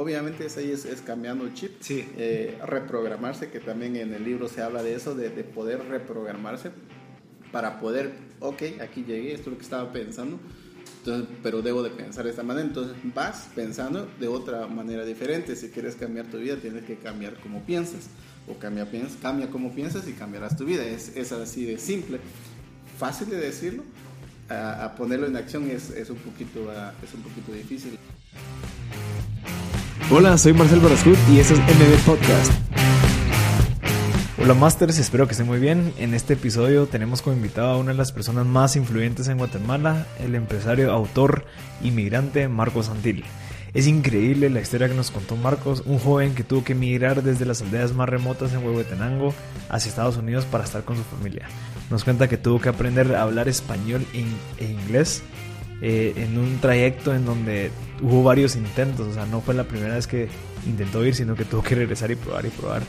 obviamente es ahí es, cambiando el chip, sí. Eh, reprogramarse, que también en el libro se habla de eso, de, de, poder reprogramarse para poder, ok, aquí llegué, esto es lo que estaba pensando, entonces, pero debo de pensar de esta manera, entonces vas pensando de otra manera diferente, si quieres cambiar tu vida tienes que cambiar como piensas, o cambia, cambia como piensas y cambiarás tu vida, es, es así de simple, fácil de decirlo, a, ponerlo en acción es, es, un poquito, es un poquito difícil. Hola, soy Marcel Barascut y este es MB Podcast. Hola Masters, espero que estén muy bien. En este episodio tenemos como invitado a una de las personas más influyentes en Guatemala, el empresario, autor, inmigrante Marcos Santil. Es increíble la historia que nos contó Marcos, un joven que tuvo que emigrar desde las aldeas más remotas en Huehuetenango hacia Estados Unidos para estar con su familia. Nos cuenta que tuvo que aprender a hablar español e inglés eh, en un trayecto en donde hubo varios intentos, o sea, no fue la primera vez que intentó ir, sino que tuvo que regresar y probar y probar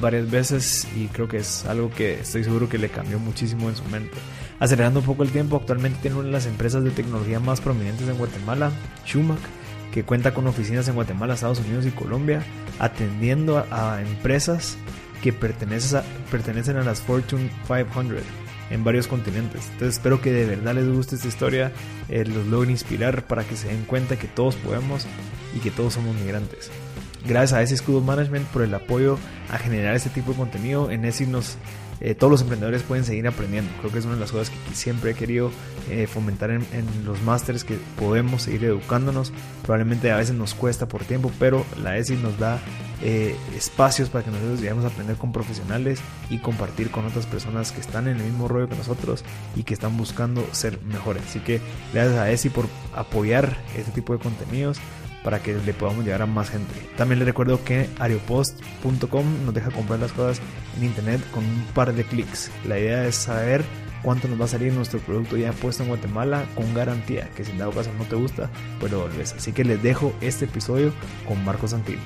varias veces y creo que es algo que estoy seguro que le cambió muchísimo en su mente. Acelerando un poco el tiempo, actualmente tiene una de las empresas de tecnología más prominentes en Guatemala, Schumacher que cuenta con oficinas en Guatemala, Estados Unidos y Colombia, atendiendo a, empresas que pertenecen pertenecen a las Fortune 500 en varios continentes. Entonces espero que de verdad les guste esta historia, eh, los logre inspirar para que se den cuenta que todos podemos y que todos somos migrantes. Gracias a ese escudo management por el apoyo a generar este tipo de contenido. En ESI nos eh, todos los emprendedores pueden seguir aprendiendo. Creo que es una de las cosas que siempre he querido eh, fomentar en, los másteres, que podemos seguir educándonos. Probablemente a veces nos cuesta por tiempo, pero la ESI nos da eh, espacios para que nosotros lleguemos a aprender con profesionales y compartir con otras personas que están en el mismo rollo que nosotros y que están buscando ser mejores. Así que gracias a ESI por apoyar este tipo de contenidos para que le podamos llegar a más gente. También les recuerdo que ariopost.com nos deja comprar las cosas en internet con un par de clics. La idea es saber cuánto nos va a salir nuestro producto ya puesto en Guatemala con garantía, que si en dado caso no te gusta, pues lo volvés. Así que les dejo este episodio con Marcos Santil.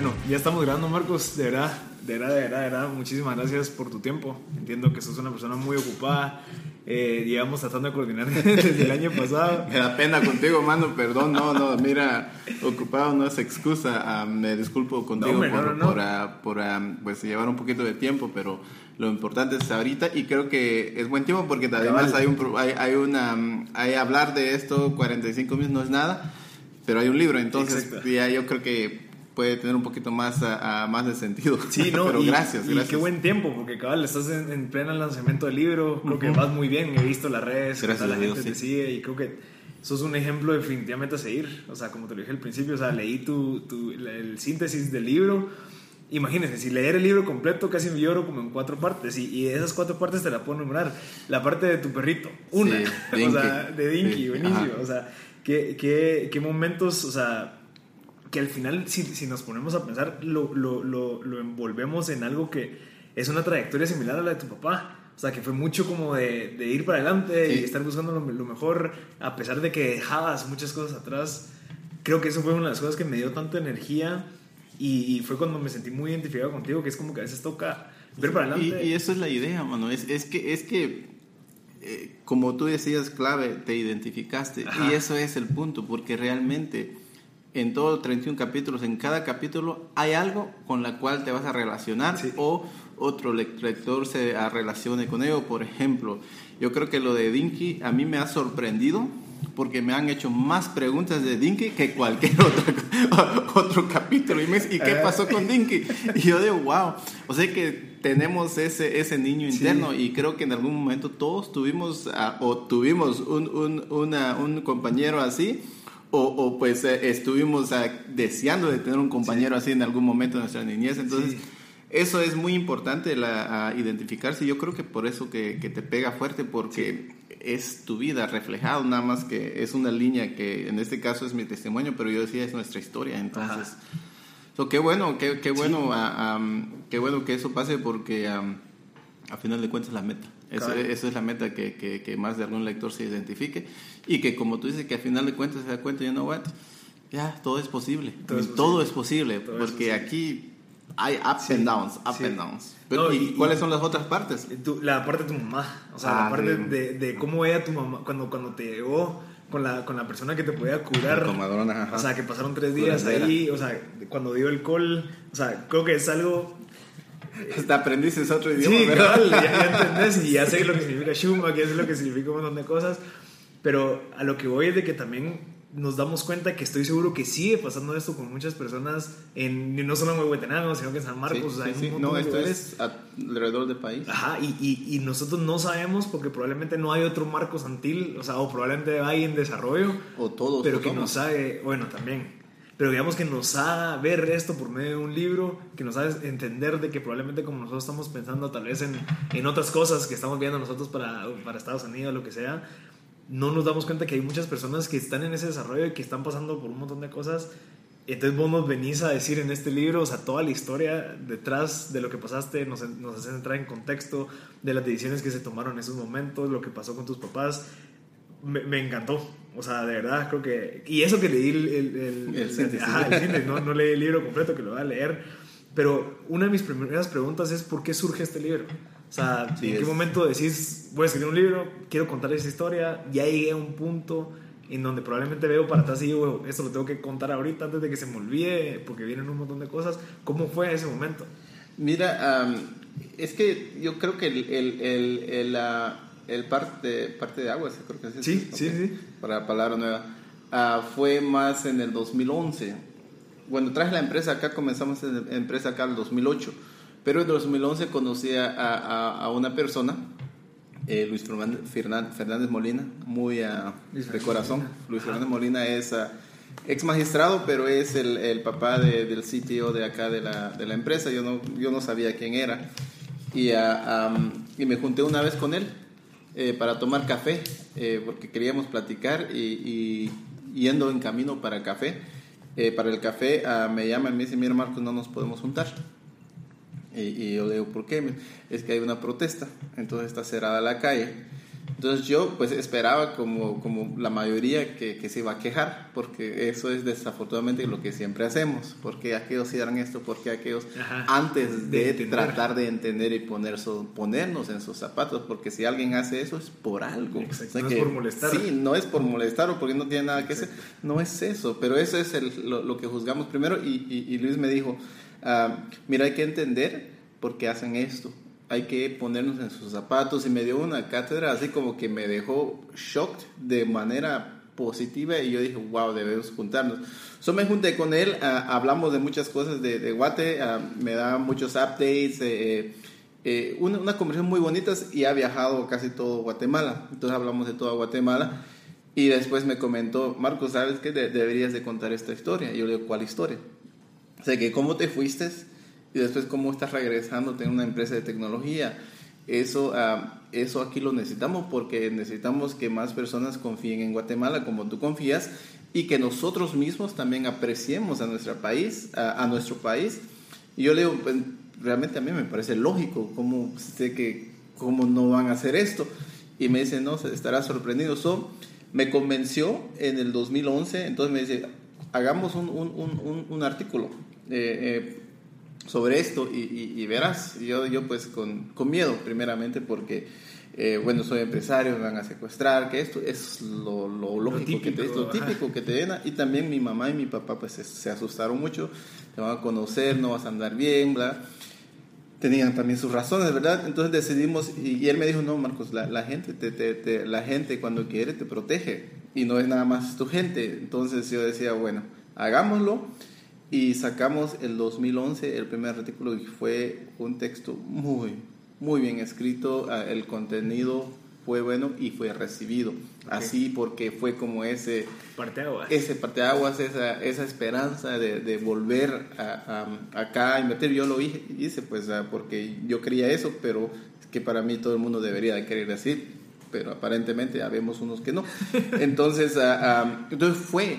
Bueno, ya estamos grabando Marcos, de verdad, de verdad, de verdad, de verdad, muchísimas gracias por tu tiempo. Entiendo que sos una persona muy ocupada. Eh, llevamos tratando de coordinar desde el año pasado. Me da pena contigo, mano, perdón, no, no, mira, ocupado no es excusa, ah, me disculpo contigo por, ah, por, ah, pues, llevar un poquito de tiempo, pero lo importante es ahorita y creo que es buen tiempo porque además hay, un, hay, hay una, hay hablar de esto, 45 minutos no es nada, pero hay un libro, entonces ya yo creo que puede tener un poquito más, a, más de sentido. Sí, no, pero gracias, y qué buen tiempo, porque cabal, estás en, en pleno lanzamiento del libro, creo que vas muy bien, he visto las redes, gracias la gente te sigue y creo que sos un ejemplo definitivamente a seguir, o sea, como te lo dije al principio, o sea, leí tu, tu el síntesis del libro, Imagínense, si leer el libro completo casi me lloro como en cuatro partes y, y de esas cuatro partes te la puedo nombrar. La parte de tu perrito, una, o sea, de Dinky, buenísimo, o sea, ¿qué, qué, qué momentos, o sea, que al final, si, si nos ponemos a pensar, lo, lo, lo, lo, envolvemos en algo que es una trayectoria similar a la de tu papá. O sea, que fue mucho como de, de ir para adelante y estar buscando lo, mejor, a pesar de que dejabas muchas cosas atrás. Creo que eso fue una de las cosas que me dio tanta energía y, fue cuando me sentí muy identificado contigo, que es como que a veces toca ver para adelante. Y, eso es la idea, mano. Es, es que, es que eh, como tú decías, clave, te identificaste. Y eso es el punto, porque realmente en todos 31 capítulos, en cada capítulo hay algo con la cual te vas a relacionar o otro lector se relacione con ello. Por ejemplo, yo creo que lo de Dinky a mí me ha sorprendido porque me han hecho más preguntas de Dinky que cualquier otro, otro capítulo. Y, me, ¿y qué pasó con Dinky? Y yo digo, wow. O sea que tenemos ese, ese niño interno y creo que en algún momento todos tuvimos ah, o tuvimos un, un, una, un compañero así o, pues eh, estuvimos ah, deseando de tener un compañero así en algún momento de nuestra niñez. Entonces, eso es muy importante, la, identificarse. Yo creo que por eso que, te pega fuerte, porque es tu vida reflejado, nada más que es una línea que en este caso es mi testimonio, pero yo decía es nuestra historia. Entonces, qué bueno, qué, qué bueno, ah, qué bueno que eso pase porque a final de cuentas la meta. Eso, esa es la meta que, que, más de algún lector se identifique y que como tú dices que a final de cuentas se da cuenta, you know what, ya todo es posible. Todo es posible, porque aquí hay ups and downs, ups and downs. ¿Y, cuáles son las otras partes? la parte de tu mamá, o sea, la ah, parte de, de, cómo era tu mamá cuando, cuando te llegó con la, con la persona que te podía curar. O sea, que pasaron tres días ahí, o sea, cuando dio el call, o sea, creo que es algo... Hasta aprendiste otro idioma. Sí, claro, ya, ya, entendés y ya sé lo que significa Shuma, que es lo que significa un montón de cosas, pero a lo que voy es de que también nos damos cuenta que estoy seguro que sigue pasando esto con muchas personas, en, no solo en Huehuetenango, sino que en San Marcos. Sí, no, esto es alrededor del país. Ajá, y, y, y, nosotros no sabemos porque probablemente no hay otro Marcos Antil, o sea, o probablemente hay en desarrollo. O todos. Pero que nos sabe, bueno, también. Pero digamos que nos haga ver esto por medio de un libro, que nos haga entender de que probablemente como nosotros estamos pensando tal vez en, en otras cosas que estamos viendo nosotros para, para Estados Unidos, lo que sea, no nos damos cuenta que hay muchas personas que están en ese desarrollo y que están pasando por un montón de cosas. Entonces vos nos venís a decir en este libro, o sea, toda la historia detrás de lo que pasaste, nos, nos haces entrar en contexto de las decisiones que se tomaron en esos momentos, lo que pasó con tus papás. Me, me encantó, o sea, de verdad, creo que... Y eso que leí el... el, el, el, no, no leí el libro completo, que lo voy a leer, pero una de mis primeras preguntas es, ¿por qué surge este libro? O sea, ¿en qué momento decís, voy a escribir un libro, quiero contar esa historia? Ya llegué a un punto en donde probablemente veo para atrás y digo, esto lo tengo que contar ahorita antes de que se me olvide, porque vienen un montón de cosas. ¿Cómo fue ese momento? Mira, es que yo creo que el, el, el, el, parte, parte de aguas, creo que es Sí, sí, sí. Para palabra nueva. Ah, fue más en el 2011. Bueno, traje la empresa acá, comenzamos la empresa acá en el 2008 pero en 2011 conocí a, una persona, eh, Luis Fernández, Molina, muy uh, de corazón. Luis Fernández Molina es uh, ex magistrado, pero es el, papá del sitio de acá de la, de la, empresa. Yo no, yo no sabía quién era. Y, y me junté una vez con él eh, para tomar café, eh, porque queríamos platicar y, yendo en camino para café. para el café me llama y me dice, mira Marcos, no nos podemos juntar. Y, yo le digo, ¿por qué? Es que hay una protesta, entonces está cerrada la calle. Entonces yo pues esperaba como, como la mayoría que, que, se iba a quejar, porque eso es desafortunadamente lo que siempre hacemos, porque aquellos hicieron esto, porque aquellos antes de, tratar de entender y poner ponernos en sus zapatos, porque si alguien hace eso es por algo. no es por molestar. Sí, no es por molestar o porque no tiene nada que hacer, no es eso, pero eso es el, lo, que juzgamos primero. Y, y Luis me dijo, Ah, mira, hay que entender por qué hacen esto. Hay que ponernos en sus zapatos y me dio una cátedra así como que me dejó shocked de manera positiva y yo dije, wow, debemos juntarnos. So me junté con él, ah, hablamos de muchas cosas de, de Guate, ah, me da muchos updates, eh, eh, una, una, conversación muy bonita y ha viajado casi todo Guatemala. Entonces hablamos de toda Guatemala y después me comentó, Marcos, ¿sabes qué? deberías de contar esta historia. Y yo le digo, ¿cuál historia? O sea, que cómo te fuiste y después cómo estás regresando a una empresa de tecnología. Eso, ah, eso aquí lo necesitamos porque necesitamos que más personas confíen en Guatemala como tú confías y que nosotros mismos también apreciemos a nuestro país, a, nuestro país. Y yo le digo, pues, realmente a mí me parece lógico, ¿cómo sé que cómo no van a hacer esto? Y me dice, no, estará sorprendido. So, me convenció en el 2011, entonces me dice, hagamos un, un, un, artículo eh, eh, sobre esto y, verás, yo, yo pues con, con miedo primeramente porque, eh, bueno, soy empresario, me van a secuestrar, que esto es lo, lo lógico, que te, es lo típico que te den, y también mi mamá y mi papá pues se, asustaron mucho, te van a conocer, no vas a andar bien, bla. Tenían también sus razones, ¿verdad? Entonces decidimos, y, él me dijo, no, Marcos, la, la gente, te, te, la gente cuando quiere te protege, y no es nada más tu gente. Entonces yo decía, bueno, hagámoslo y sacamos el 2011 el primer artículo y fue un texto muy, muy bien escrito, ah, el contenido fue bueno y fue recibido. Así porque fue como ese parteaguas, ese parteaguas esa, esa esperanza de, de volver a, acá a invertir. Yo lo hice pues ah, porque yo quería eso, pero es que para mí todo el mundo debería de querer así, pero aparentemente habemos unos que no. Entonces, ah, entonces fue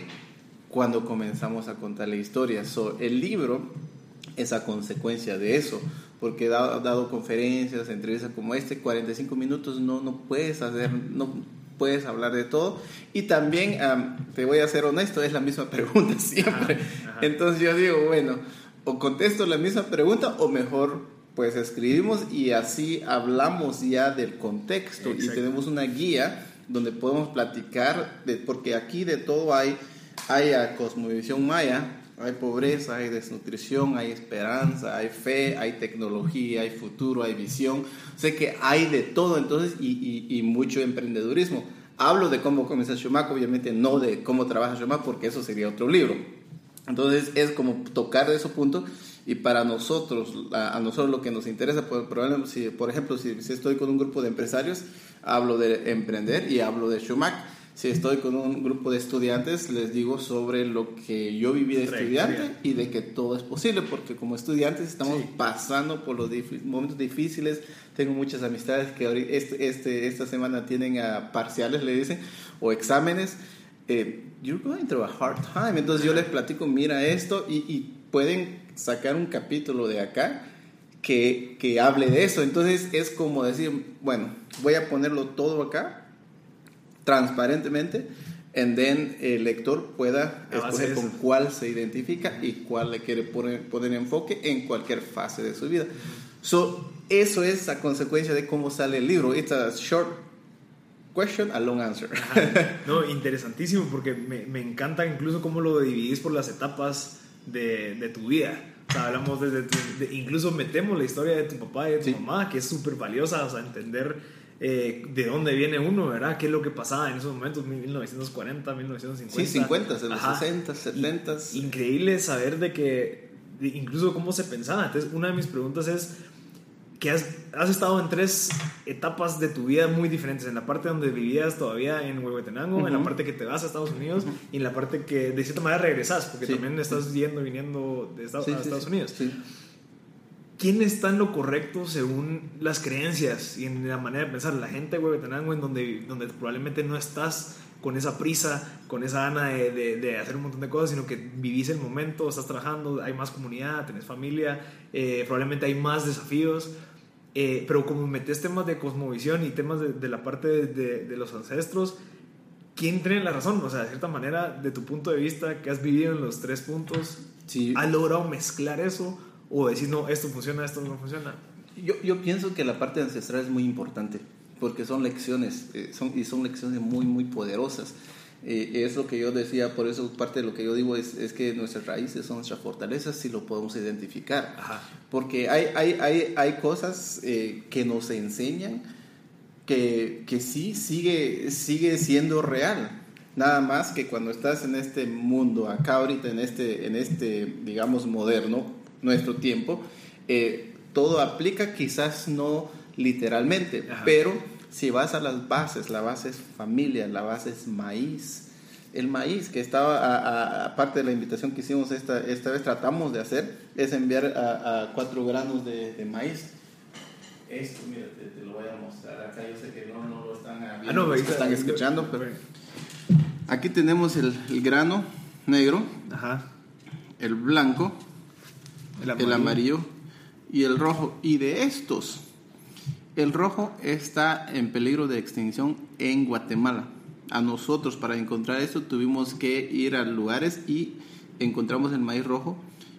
cuando comenzamos a contar la historia. So, el libro es a consecuencia de eso, porque he dado, dado, conferencias, entrevistas como este, 45 minutos no, no puedes hacer, no puedes hablar de todo. Y también, te voy a ser honesto, es la misma pregunta siempre. Entonces yo digo, bueno, o contesto la misma pregunta o mejor pues escribimos y así hablamos ya del contexto y tenemos una guía donde podemos platicar, de, porque aquí de todo hay, hay cosmovisión maya, hay pobreza, hay desnutrición, hay esperanza, hay fe, hay tecnología, hay futuro, hay visión. Sé que hay de todo entonces y, mucho emprendedurismo. Hablo de cómo comienza Schumacher, obviamente no de cómo trabaja Schumacher, porque eso sería otro libro. Entonces es como tocar de ese punto y para nosotros, a, nosotros lo que nos interesa, por ejemplo, si, estoy con un grupo de empresarios, hablo de emprender y hablo de Schumacher si estoy con un grupo de estudiantes, les digo sobre lo que yo viví de estudiante y de que todo es posible, porque como estudiantes estamos pasando por los momentos difíciles. Tengo muchas amistades que este, este, esta semana tienen a parciales, le dicen, o exámenes. Eh, you're going through a hard time. Entonces yo les platico, mira esto, y, y pueden sacar un capítulo de acá que, que hable de eso. Entonces es como decir, bueno, voy a ponerlo todo acá transparentemente, en then el lector pueda escoger con cuál se identifica y cuál le quiere poner, poner enfoque en cualquier fase de su vida. So, eso es a consecuencia de cómo sale el libro. It's a short question, a long answer. No, interesantísimo porque me, me, encanta incluso cómo lo dividís por las etapas de, de tu vida. O sea, hablamos desde, incluso metemos la historia de tu papá y de tu mamá, que es súper valiosa, o sea, entender eh, de dónde viene uno, ¿verdad? ¿Qué es lo que pasaba en esos momentos, 1940, 1950? Sí, 50, en los 60, 70. Increíble saber de que, incluso cómo se pensaba. Entonces, una de mis preguntas es que has, has, estado en tres etapas de tu vida muy diferentes. En la parte donde vivías todavía en Huehuetenango, en la parte que te vas a Estados Unidos y en la parte que de cierta manera regresas, porque también estás yendo y viniendo de Estados, a Estados Unidos. ¿Quién está en lo correcto según las creencias y en la manera de pensar? La gente de Huehuetenango, en donde, donde probablemente no estás con esa prisa, con esa gana de, de, hacer un montón de cosas, sino que vivís el momento, estás trabajando, hay más comunidad, tenés familia, eh, probablemente hay más desafíos. Eh, pero como metes temas de cosmovisión y temas de, de la parte de, de, los ancestros, ¿quién tiene la razón? O sea, de cierta manera, de tu punto de vista, que has vivido en los tres puntos, sí. ¿has logrado mezclar eso? O decir, no, esto funciona, esto no funciona? Yo, yo pienso que la parte ancestral es muy importante, porque son lecciones, eh, son, y son lecciones muy, muy poderosas. Eh, es lo que yo decía, por eso parte de lo que yo digo es, es que nuestras raíces son nuestras fortalezas si lo podemos identificar. Porque hay, hay, hay, hay cosas eh, que nos enseñan que, que sí sigue, sigue siendo real. Nada más que cuando estás en este mundo, acá ahorita en este, en este digamos, moderno, nuestro tiempo, eh, todo aplica, quizás no literalmente, pero si vas a las bases, la base es familia, la base es maíz. El maíz que estaba, aparte de la invitación que hicimos esta, esta vez, tratamos de hacer, es enviar a, cuatro granos de, maíz. Esto, mira, te, lo voy a mostrar acá. Yo sé que no, no lo están viendo, ah, no, están escuchando, pero aquí tenemos el, el grano negro, Ajá. el blanco, el amarillo. y el rojo. Y de estos, el rojo está en peligro de extinción en Guatemala. A nosotros para encontrar esto tuvimos que ir a lugares y encontramos el maíz rojo,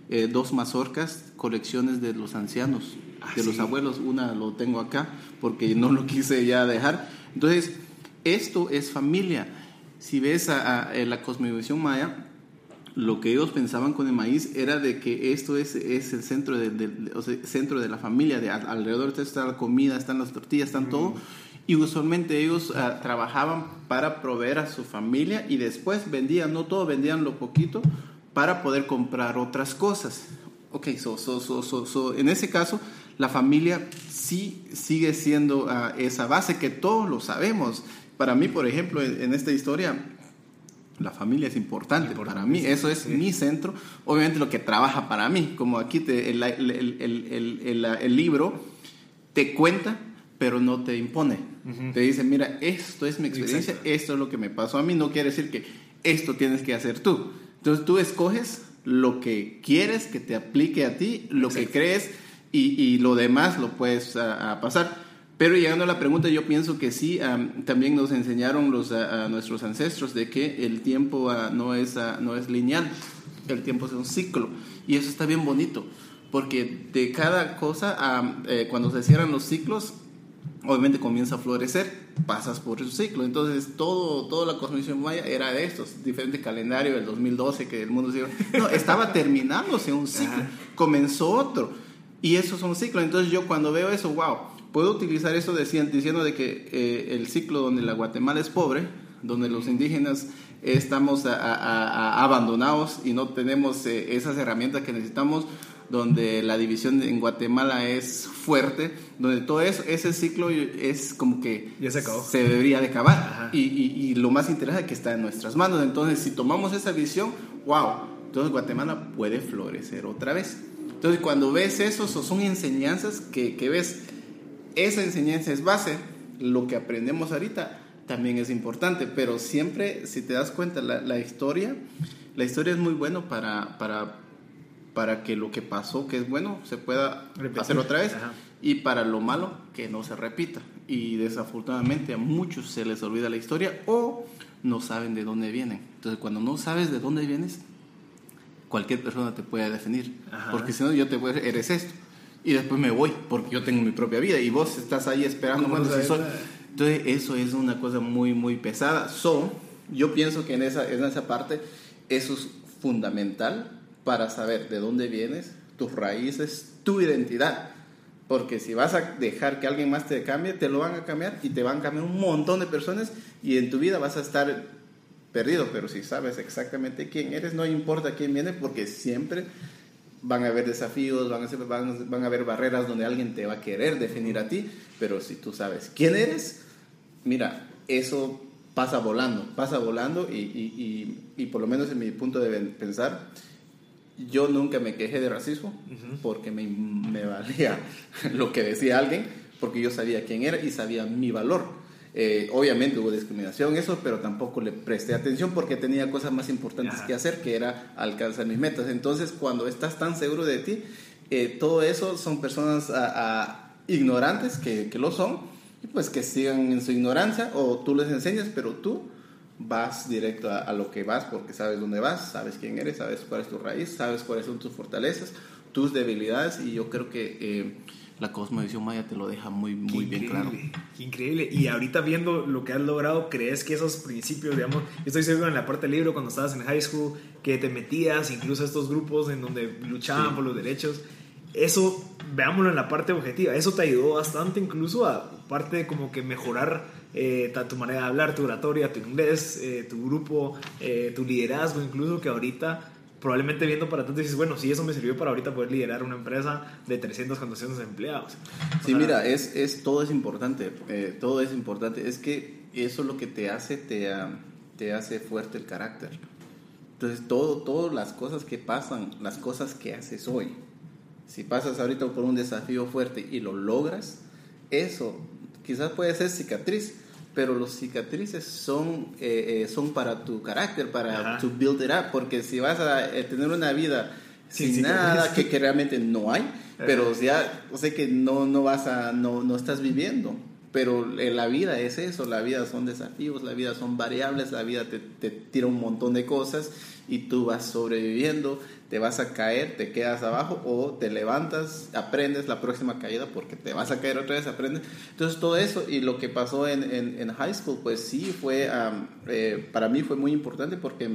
eh, dos mazorcas, colecciones de los ancianos, ah, de los abuelos. Una lo tengo acá porque no lo quise ya dejar. Entonces, esto es familia. Si ves a, la cosmovisión maya, lo que ellos pensaban con el maíz era de que esto es, es el centro de, centro de la familia, de alrededor está la comida, están las tortillas, están todo. Y usualmente ellos ah, trabajaban para proveer a su familia y después vendían, no todo, vendían lo poquito para poder comprar otras cosas. Ok, so, so, so, en ese caso, la familia sí sigue siendo ah, esa base que todos lo sabemos. Para mí, por ejemplo, en esta historia, la familia es importante, para mí, eso es mi centro, obviamente lo que trabaja para mí, como aquí te, el, el, el, libro te cuenta, pero no te impone, te dice, mira, esto es mi experiencia, esto es lo que me pasó a mí, no quiere decir que esto tienes que hacer tú, entonces tú escoges lo que quieres que te aplique a ti, lo que crees y, y, lo demás lo puedes a pasar. Pero llegando a la pregunta, yo pienso que sí, también nos enseñaron los, a, nuestros ancestros de que el tiempo no, es, no es lineal, el tiempo es un ciclo y eso está bien bonito, porque de cada cosa, eh, cuando se cierran los ciclos, obviamente comienza a florecer, pasas por su ciclo. Entonces, todo, toda la cosmovisión maya era de estos, diferente calendario del 2012 que el mundo se No, estaba terminándose un ciclo, comenzó otro. Y eso es un ciclo. Entonces, yo cuando veo eso, wow, puedo utilizar eso diciendo de que eh, el ciclo donde la Guatemala es pobre, donde los indígenas estamos abandonados y no tenemos eh, esas herramientas que necesitamos, donde la división en Guatemala es fuerte, donde todo eso, ese ciclo es como que se, debería de acabar. Y, y, lo más interesante es que está en nuestras manos. Entonces, si tomamos esa visión, wow, entonces Guatemala puede florecer otra vez. Entonces, cuando ves eso, son enseñanzas que, que ves, esa enseñanza es base, lo que aprendemos ahorita también es importante, pero siempre, si te das cuenta, la, la historia, la historia es muy bueno para, para para que lo que pasó, que es bueno, se pueda hacer otra vez. Y para lo malo, que no se repita. Y desafortunadamente a muchos se les olvida la historia o no saben de dónde vienen. Entonces, cuando no sabes de dónde vienes, cualquier persona te puede definir. Porque si no, yo te voy a decir, eres esto. Y después me voy, porque yo tengo mi propia vida. Y vos estás ahí esperando. Entonces, eso es una cosa muy, muy pesada. So, yo pienso que en esa, en esa parte, eso es fundamental para saber de dónde vienes, tus raíces, tu identidad. Porque si vas a dejar que alguien más te cambie, te lo van a cambiar y te van a cambiar un montón de personas y en tu vida vas a estar perdido. Pero si sabes exactamente quién eres, no importa quién viene porque siempre van a haber desafíos, van a, van, van a haber barreras donde alguien te va a querer definir a ti. Pero si tú sabes quién eres, mira, eso pasa volando, pasa volando y, y, y, y por lo menos en mi punto de pensar, yo nunca me quejé de racismo porque me, me, valía lo que decía alguien, porque yo sabía quién era y sabía mi valor. Eh, obviamente hubo discriminación, eso, pero tampoco le presté atención porque tenía cosas más importantes que hacer, que era alcanzar mis metas. Entonces, cuando estás tan seguro de ti, eh, todo eso son personas ignorantes, que, que lo son, y pues que sigan en su ignorancia, o tú les enseñas, pero tú vas directo a, lo que vas porque sabes dónde vas, sabes quién eres, sabes cuál es tu raíz, sabes cuáles son tus fortalezas, tus debilidades y yo creo que eh, la cosmovisión maya te lo deja muy, muy bien claro. Qué increíble. Y ahorita viendo lo que has logrado, ¿crees que esos principios, digamos, yo estoy seguro en la parte del libro cuando estabas en high school, que te metías incluso a estos grupos en donde luchaban por los derechos? Eso, veámoslo en la parte objetiva, eso te ayudó bastante incluso a parte como que mejorar eh, tu manera de hablar, tu oratoria, tu inglés, eh, tu grupo, eh, tu liderazgo, incluso que ahorita probablemente viendo para atrás dices, bueno, sí, eso me sirvió para ahorita poder liderar una empresa de 300, 400 empleados. Sí, mira, es, es, todo es importante, eh, todo es importante. Es que eso lo que te hace, te, te hace fuerte el carácter. Entonces, todo, todas las cosas que pasan, las cosas que haces hoy, si pasas ahorita por un desafío fuerte y lo logras, eso quizás puede ser cicatriz, pero los cicatrices son, eh, eh, son para tu carácter, para tu build it up, porque si vas a eh, tener una vida sin, nada, que, que, realmente no hay, pero ya, o sea que no, no vas a, no, no estás viviendo. Pero la vida es eso, la vida son desafíos, la vida son variables, la vida te, te tira un montón de cosas y tú vas sobreviviendo, te vas a caer, te quedas abajo o te levantas, aprendes la próxima caída porque te vas a caer otra vez, aprendes. Entonces todo eso y lo que pasó en, en, high school, pues sí, fue, eh, para mí fue muy importante porque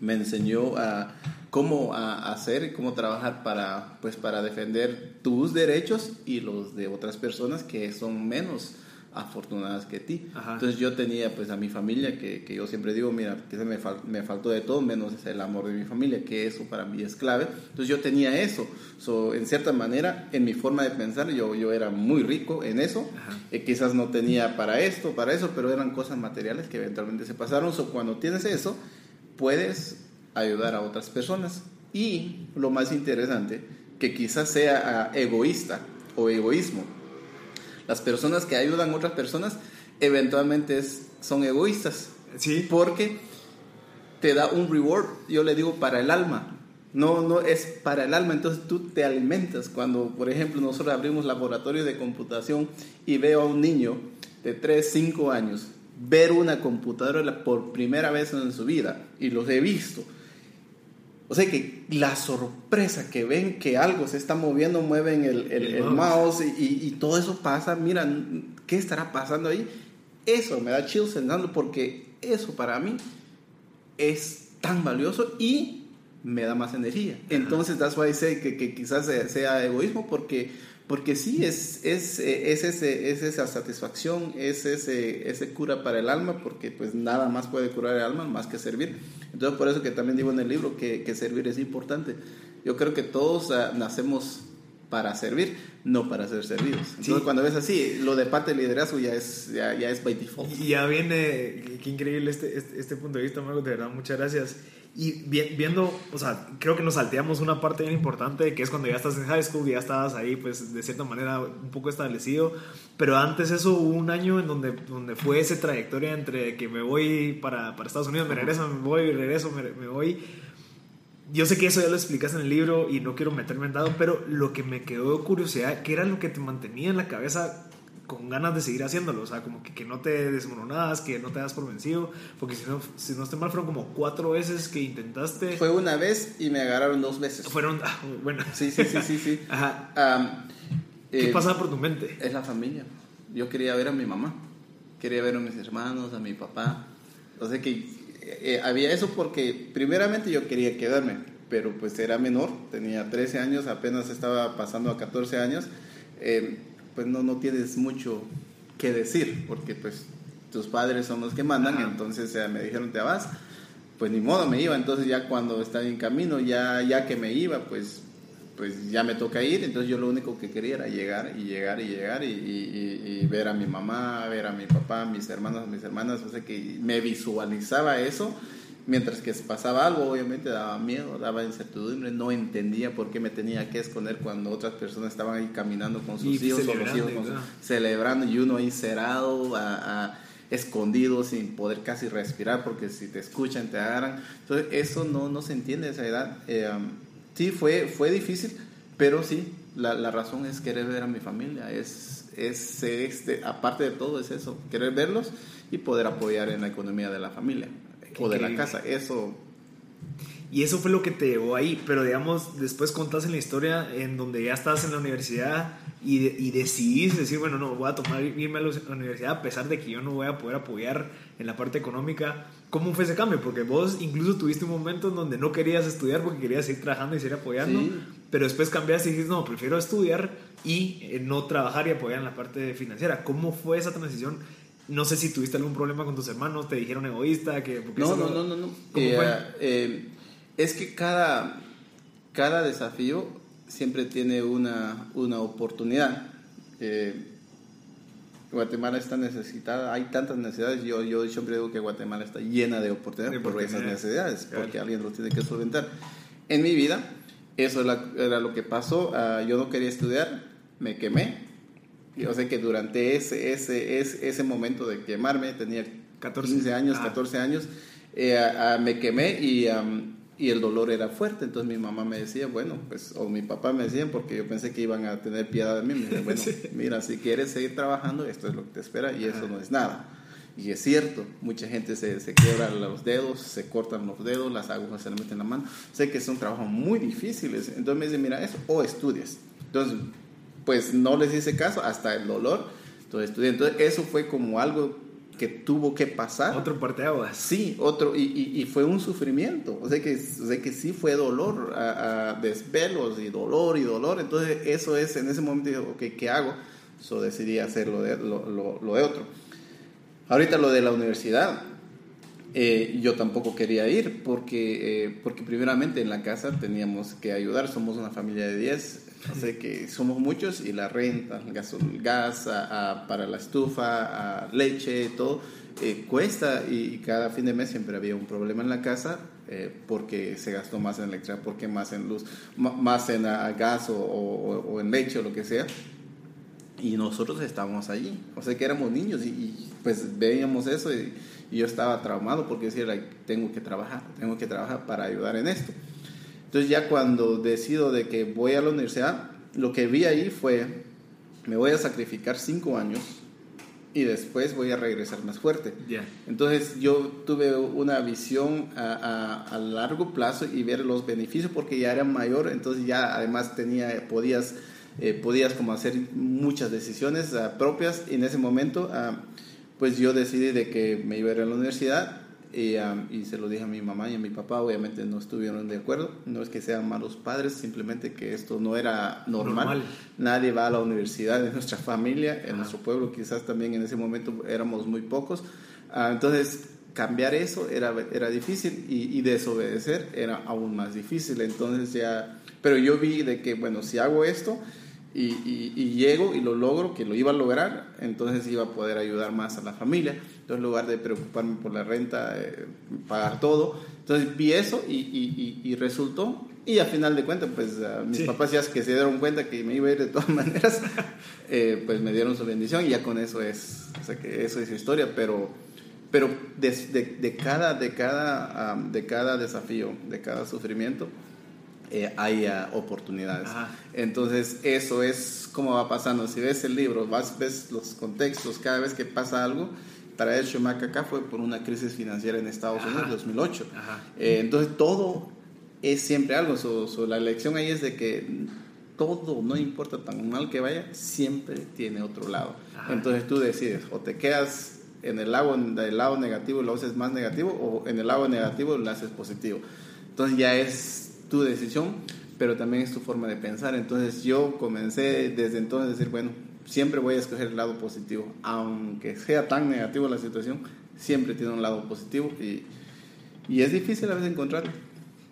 me enseñó a cómo a hacer y cómo trabajar para, pues, para defender tus derechos y los de otras personas que son menos afortunadas que ti. Entonces yo tenía pues a mi familia, que, que yo siempre digo, mira, que se me, me, faltó de todo menos el amor de mi familia, que eso para mí es clave. Entonces yo tenía eso. So, en cierta manera, en mi forma de pensar, yo, yo era muy rico en eso. Eh, quizás no tenía para esto, para eso, pero eran cosas materiales que eventualmente se pasaron. So, cuando tienes eso, puedes ayudar a otras personas. Y lo más interesante, que quizás sea egoísta o egoísmo las personas que ayudan a otras personas eventualmente son egoístas. Sí. Porque te da un reward, yo le digo, para el alma. No, no es para el alma, entonces tú te alimentas. Cuando, por ejemplo, nosotros abrimos laboratorios de computación y veo a un niño de 3, 5 años ver una computadora por primera vez en su vida, y los he visto, O sea que la sorpresa que ven que algo se está moviendo, mueven el, el, mouse, y, y, todo eso pasa, mira, ¿qué estará pasando ahí? Eso me da chills sentando porque eso para mí es tan valioso y me da más energía. Entonces, that's why I say que, que quizás sea egoísmo porque porque sí, es, es, es, ese, es esa satisfacción, es ese, ese cura para el alma, porque pues nada más puede curar el alma más que servir. Entonces por eso que también digo en el libro que, que servir es importante. Yo creo que todos ah, nacemos para servir, no para ser servidos. Entonces cuando ves así, lo de parte del liderazgo ya es, ya, ya es by default. Y ya viene, qué increíble este, este, este punto de vista, Marco, de verdad, muchas gracias. Y viendo, o sea, creo que nos salteamos una parte bien importante, que es cuando ya estás en high school, ya estabas ahí, pues de cierta manera un poco establecido, pero antes eso hubo un año en donde, donde fue esa trayectoria entre que me voy para, para Estados Unidos, me regreso, me voy, regreso, me, me, voy. Yo sé que eso ya lo explicas en el libro y no quiero meterme en dado, pero lo que me quedó curiosidad, ¿qué era lo que te mantenía en la cabeza con ganas de seguir haciéndolo, o sea, como que, que no te desmoronas, que no te das por vencido, porque si no, si no estoy mal, fueron como cuatro veces que intentaste. Fue una vez y me agarraron dos veces. Fueron, ah, bueno. Sí, sí, sí, sí, sí. Ajá. ¿Qué eh, pasaba por tu mente? Es la familia. Yo quería ver a mi mamá, quería ver a mis hermanos, a mi papá. O sea que eh, eh, había eso porque primeramente yo quería quedarme, pero pues era menor, tenía 13 años, apenas estaba pasando a 14 años. Eh, pues no, no tienes mucho que decir, porque pues tus padres son los que mandan, entonces me dijeron te vas, pues ni modo me iba, entonces ya cuando estaba en camino, ya, ya que me iba, pues, pues ya me toca ir, entonces yo lo único que quería era llegar y llegar y llegar y, y ver a mi mamá, ver a mi papá, mis hermanos, mis hermanas, o sea que me visualizaba eso Mientras que pasaba algo, obviamente daba miedo, daba incertidumbre, no entendía por qué me tenía que esconder cuando otras personas estaban ahí caminando con sus hijos o los hijos celebrando y uno ahí cerrado, a, escondido, sin poder casi respirar, porque si te escuchan te agarran. Entonces, eso no, no se entiende a esa edad. Eh, um, sí, fue, fue difícil, pero sí, la, la, razón es querer ver a mi familia, es, es, este, aparte de todo es eso, querer verlos y poder apoyar en la economía de la familia o de la casa, eso. Y eso fue lo que te llevó ahí, pero digamos, después contás en la historia en donde ya estás en la universidad y, y decidís decir, bueno, no, voy a tomar irme a la universidad a pesar de que yo no voy a poder apoyar en la parte económica. ¿Cómo fue ese cambio? Porque vos incluso tuviste un momento en donde no querías estudiar porque querías seguir trabajando y seguir apoyando, pero después cambiaste y dijiste, no, prefiero estudiar y eh, no trabajar y apoyar en la parte financiera. ¿Cómo fue esa transición? No sé si tuviste algún problema con tus hermanos, te dijeron egoísta, que... No, no, no, no, no, eh, eh, es que cada, cada desafío siempre tiene una, una oportunidad. Eh, Guatemala está necesitada, hay tantas necesidades, yo, yo siempre digo que Guatemala está llena de oportunidades, por esas necesidades, porque alguien lo tiene que solventar. En mi vida, eso era, lo que pasó, ah, yo no quería estudiar, me quemé, yo sé que durante ese, ese, ese, ese momento de quemarme, tenía 14, 15 años, 14 ah. años, eh, me quemé y, y, el dolor era fuerte. Entonces mi mamá me decía, bueno, pues, o mi papá me decían, porque yo pensé que iban a tener piedad de mí. Me decían, bueno, mira, si quieres seguir trabajando, esto es lo que te espera y eso no es nada. Y es cierto, mucha gente se, se quiebra los dedos, se cortan los dedos, las agujas se le meten en la mano. Sé que son trabajos muy difíciles. Entonces me dice, mira, eso, o estudias. Entonces pues no les hice caso hasta el dolor. Entonces estudié. Entonces eso fue como algo que tuvo que pasar. Otro parteaguas. Sí, otro, y, y, fue un sufrimiento. O sea que, o sea que sí fue dolor, a, desvelos y dolor y dolor. Entonces eso es, en ese momento dije, ok, ¿qué hago? So decidí hacer lo de, lo, lo, de otro. Ahorita lo de la universidad. Eh, yo tampoco quería ir porque, eh, porque primeramente en la casa teníamos que ayudar, somos una familia de 10, Así que somos muchos y la renta, el gas, gas para la estufa, leche, todo, eh, cuesta y, cada fin de mes siempre había un problema en la casa eh, porque se gastó más en electricidad, porque más en luz, más en gas o, en leche o lo que sea. Y nosotros estábamos allí, o sea que éramos niños y, pues veíamos eso y, y, yo estaba traumado porque decía, tengo que trabajar, tengo que trabajar para ayudar en esto. Entonces ya cuando decido de que voy a la universidad, lo que vi ahí fue, me voy a sacrificar cinco años y después voy a regresar más fuerte. Entonces yo tuve una visión a, a, largo plazo y ver los beneficios porque ya era mayor, entonces ya además tenía, podías, eh, podías como hacer muchas decisiones ah, propias y en ese momento ah, pues yo decidí de que me iba a ir a la universidad y, y, se lo dije a mi mamá y a mi papá, obviamente no estuvieron de acuerdo, no es que sean malos padres, simplemente que esto no era normal. Nadie va a la universidad en nuestra familia, en nuestro pueblo quizás también en ese momento éramos muy pocos. Ah, entonces cambiar eso era, era difícil y, y, desobedecer era aún más difícil. Entonces ya, pero yo vi de que, bueno, si hago esto, y, y, llego y lo logro, que lo iba a lograr, entonces iba a poder ayudar más a la familia. Entonces, en lugar de preocuparme por la renta, eh, pagar todo, entonces vi eso y, y, resultó. Y al final de cuentas, pues mis papás ya que se dieron cuenta que me iba a ir de todas maneras, eh, pues me dieron su bendición y ya con eso es, o sea, que eso es historia, pero, pero de, de, cada, de, cada, de cada desafío, de cada sufrimiento, eh, haya oportunidades. Entonces, eso es como va pasando. Si ves el libro, vas, ves los contextos, cada vez que pasa algo, traer Schumacher acá fue por una crisis financiera en Estados Unidos en 2008. Eh, entonces, todo es siempre algo. la lección ahí es de que todo, no importa tan mal que vaya, siempre tiene otro lado. Entonces, tú decides, o te quedas en el lado, del lado negativo y lo haces más negativo, o en el lado negativo lo haces positivo. Entonces, ya es tu decisión, pero también es tu forma de pensar. Entonces yo comencé desde entonces a decir, bueno, siempre voy a escoger el lado positivo, aunque sea tan negativo la situación, siempre tiene un lado positivo y, y es difícil a veces encontrarlo.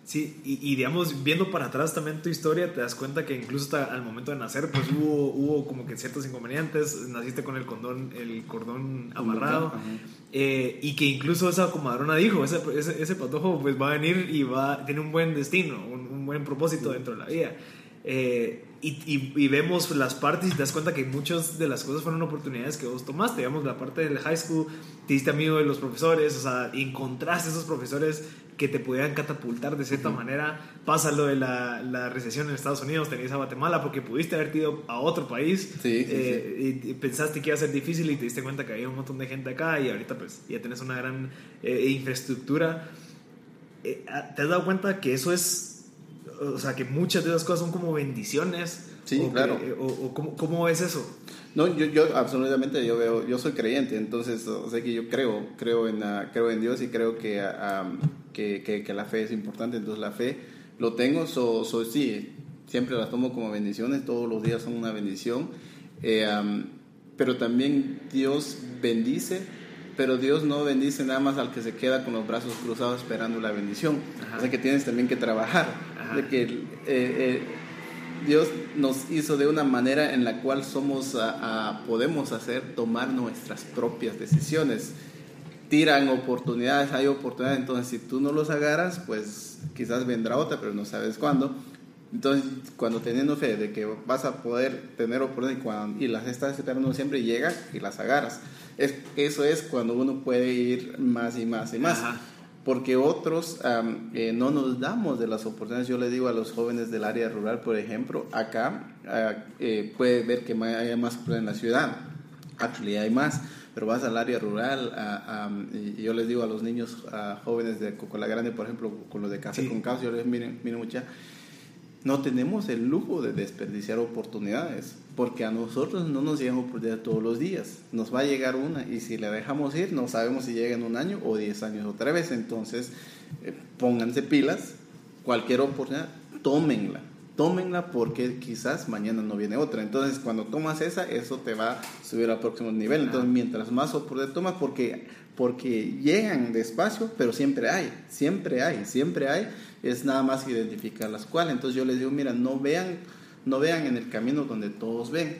Sí, y, digamos, viendo para atrás también tu historia, te das cuenta que incluso hasta al momento de nacer, pues hubo, hubo como que ciertos inconvenientes, naciste con el cordón, el cordón amarrado, eh, y que incluso esa comadrona dijo, ese, ese, patojo pues va a venir y va, tiene un buen destino, un, un buen propósito dentro de la vida. Eh, y, y, vemos las partes y te das cuenta que muchas de las cosas fueron oportunidades que vos tomaste. Digamos, la parte del high school, te diste amigo de los profesores, o sea, encontraste esos profesores que te pudieran catapultar de cierta manera. Pasa lo de la, la, recesión en Estados Unidos, tenías a Guatemala porque pudiste haber ido a otro país eh, y pensaste que iba a ser difícil y te diste cuenta que había un montón de gente acá y ahorita pues ya tienes una gran eh, infraestructura. ¿Te has dado cuenta que eso es o sea, que muchas de esas cosas son como bendiciones. Sí, claro. o, ¿cómo, ¿cómo, es eso? No, yo, yo absolutamente, yo veo, yo soy creyente, entonces, o sea, que yo creo, creo en, creo en Dios y creo que, que, que, la fe es importante, entonces la fe lo tengo, soy so, sí, siempre la tomo como bendiciones, todos los días son una bendición, eh, pero también Dios bendice pero Dios no bendice nada más al que se queda con los brazos cruzados esperando la bendición. O sea que tienes también que trabajar. De que eh, eh, Dios nos hizo de una manera en la cual somos, podemos hacer, tomar nuestras propias decisiones. Tiran oportunidades, hay oportunidades, entonces si tú no los agarras, pues quizás vendrá otra, pero no sabes cuándo. Entonces, cuando teniendo fe de que vas a poder tener oportunidades y, las estás esperando siempre, llega y las agarras. Es, eso es cuando uno puede ir más y más y más. Porque otros eh, no nos damos de las oportunidades. Yo le digo a los jóvenes del área rural, por ejemplo, acá ah, eh, puede ver que hay más en la ciudad. Actually, hay más pero vas al área rural y yo les digo a los niños jóvenes de Cocola Grande, por ejemplo, con los de Café con Caos, yo les digo, miren, miren mucha, no tenemos el lujo de desperdiciar oportunidades, porque a nosotros no nos llegan oportunidades todos los días. Nos va a llegar una y si la dejamos ir, no sabemos si llega en un año o diez años otra vez. Entonces, eh, pónganse pilas, cualquier oportunidad, tómenla. Tómenla porque quizás mañana no viene otra. Entonces, cuando tomas esa, eso te va a subir al próximo nivel. Entonces, mientras más oportunidades tomas, porque, porque llegan despacio, pero siempre hay, siempre hay, siempre hay es nada más identificar las cuales. Entonces yo les digo, mira, no vean, no vean en el camino donde todos ven,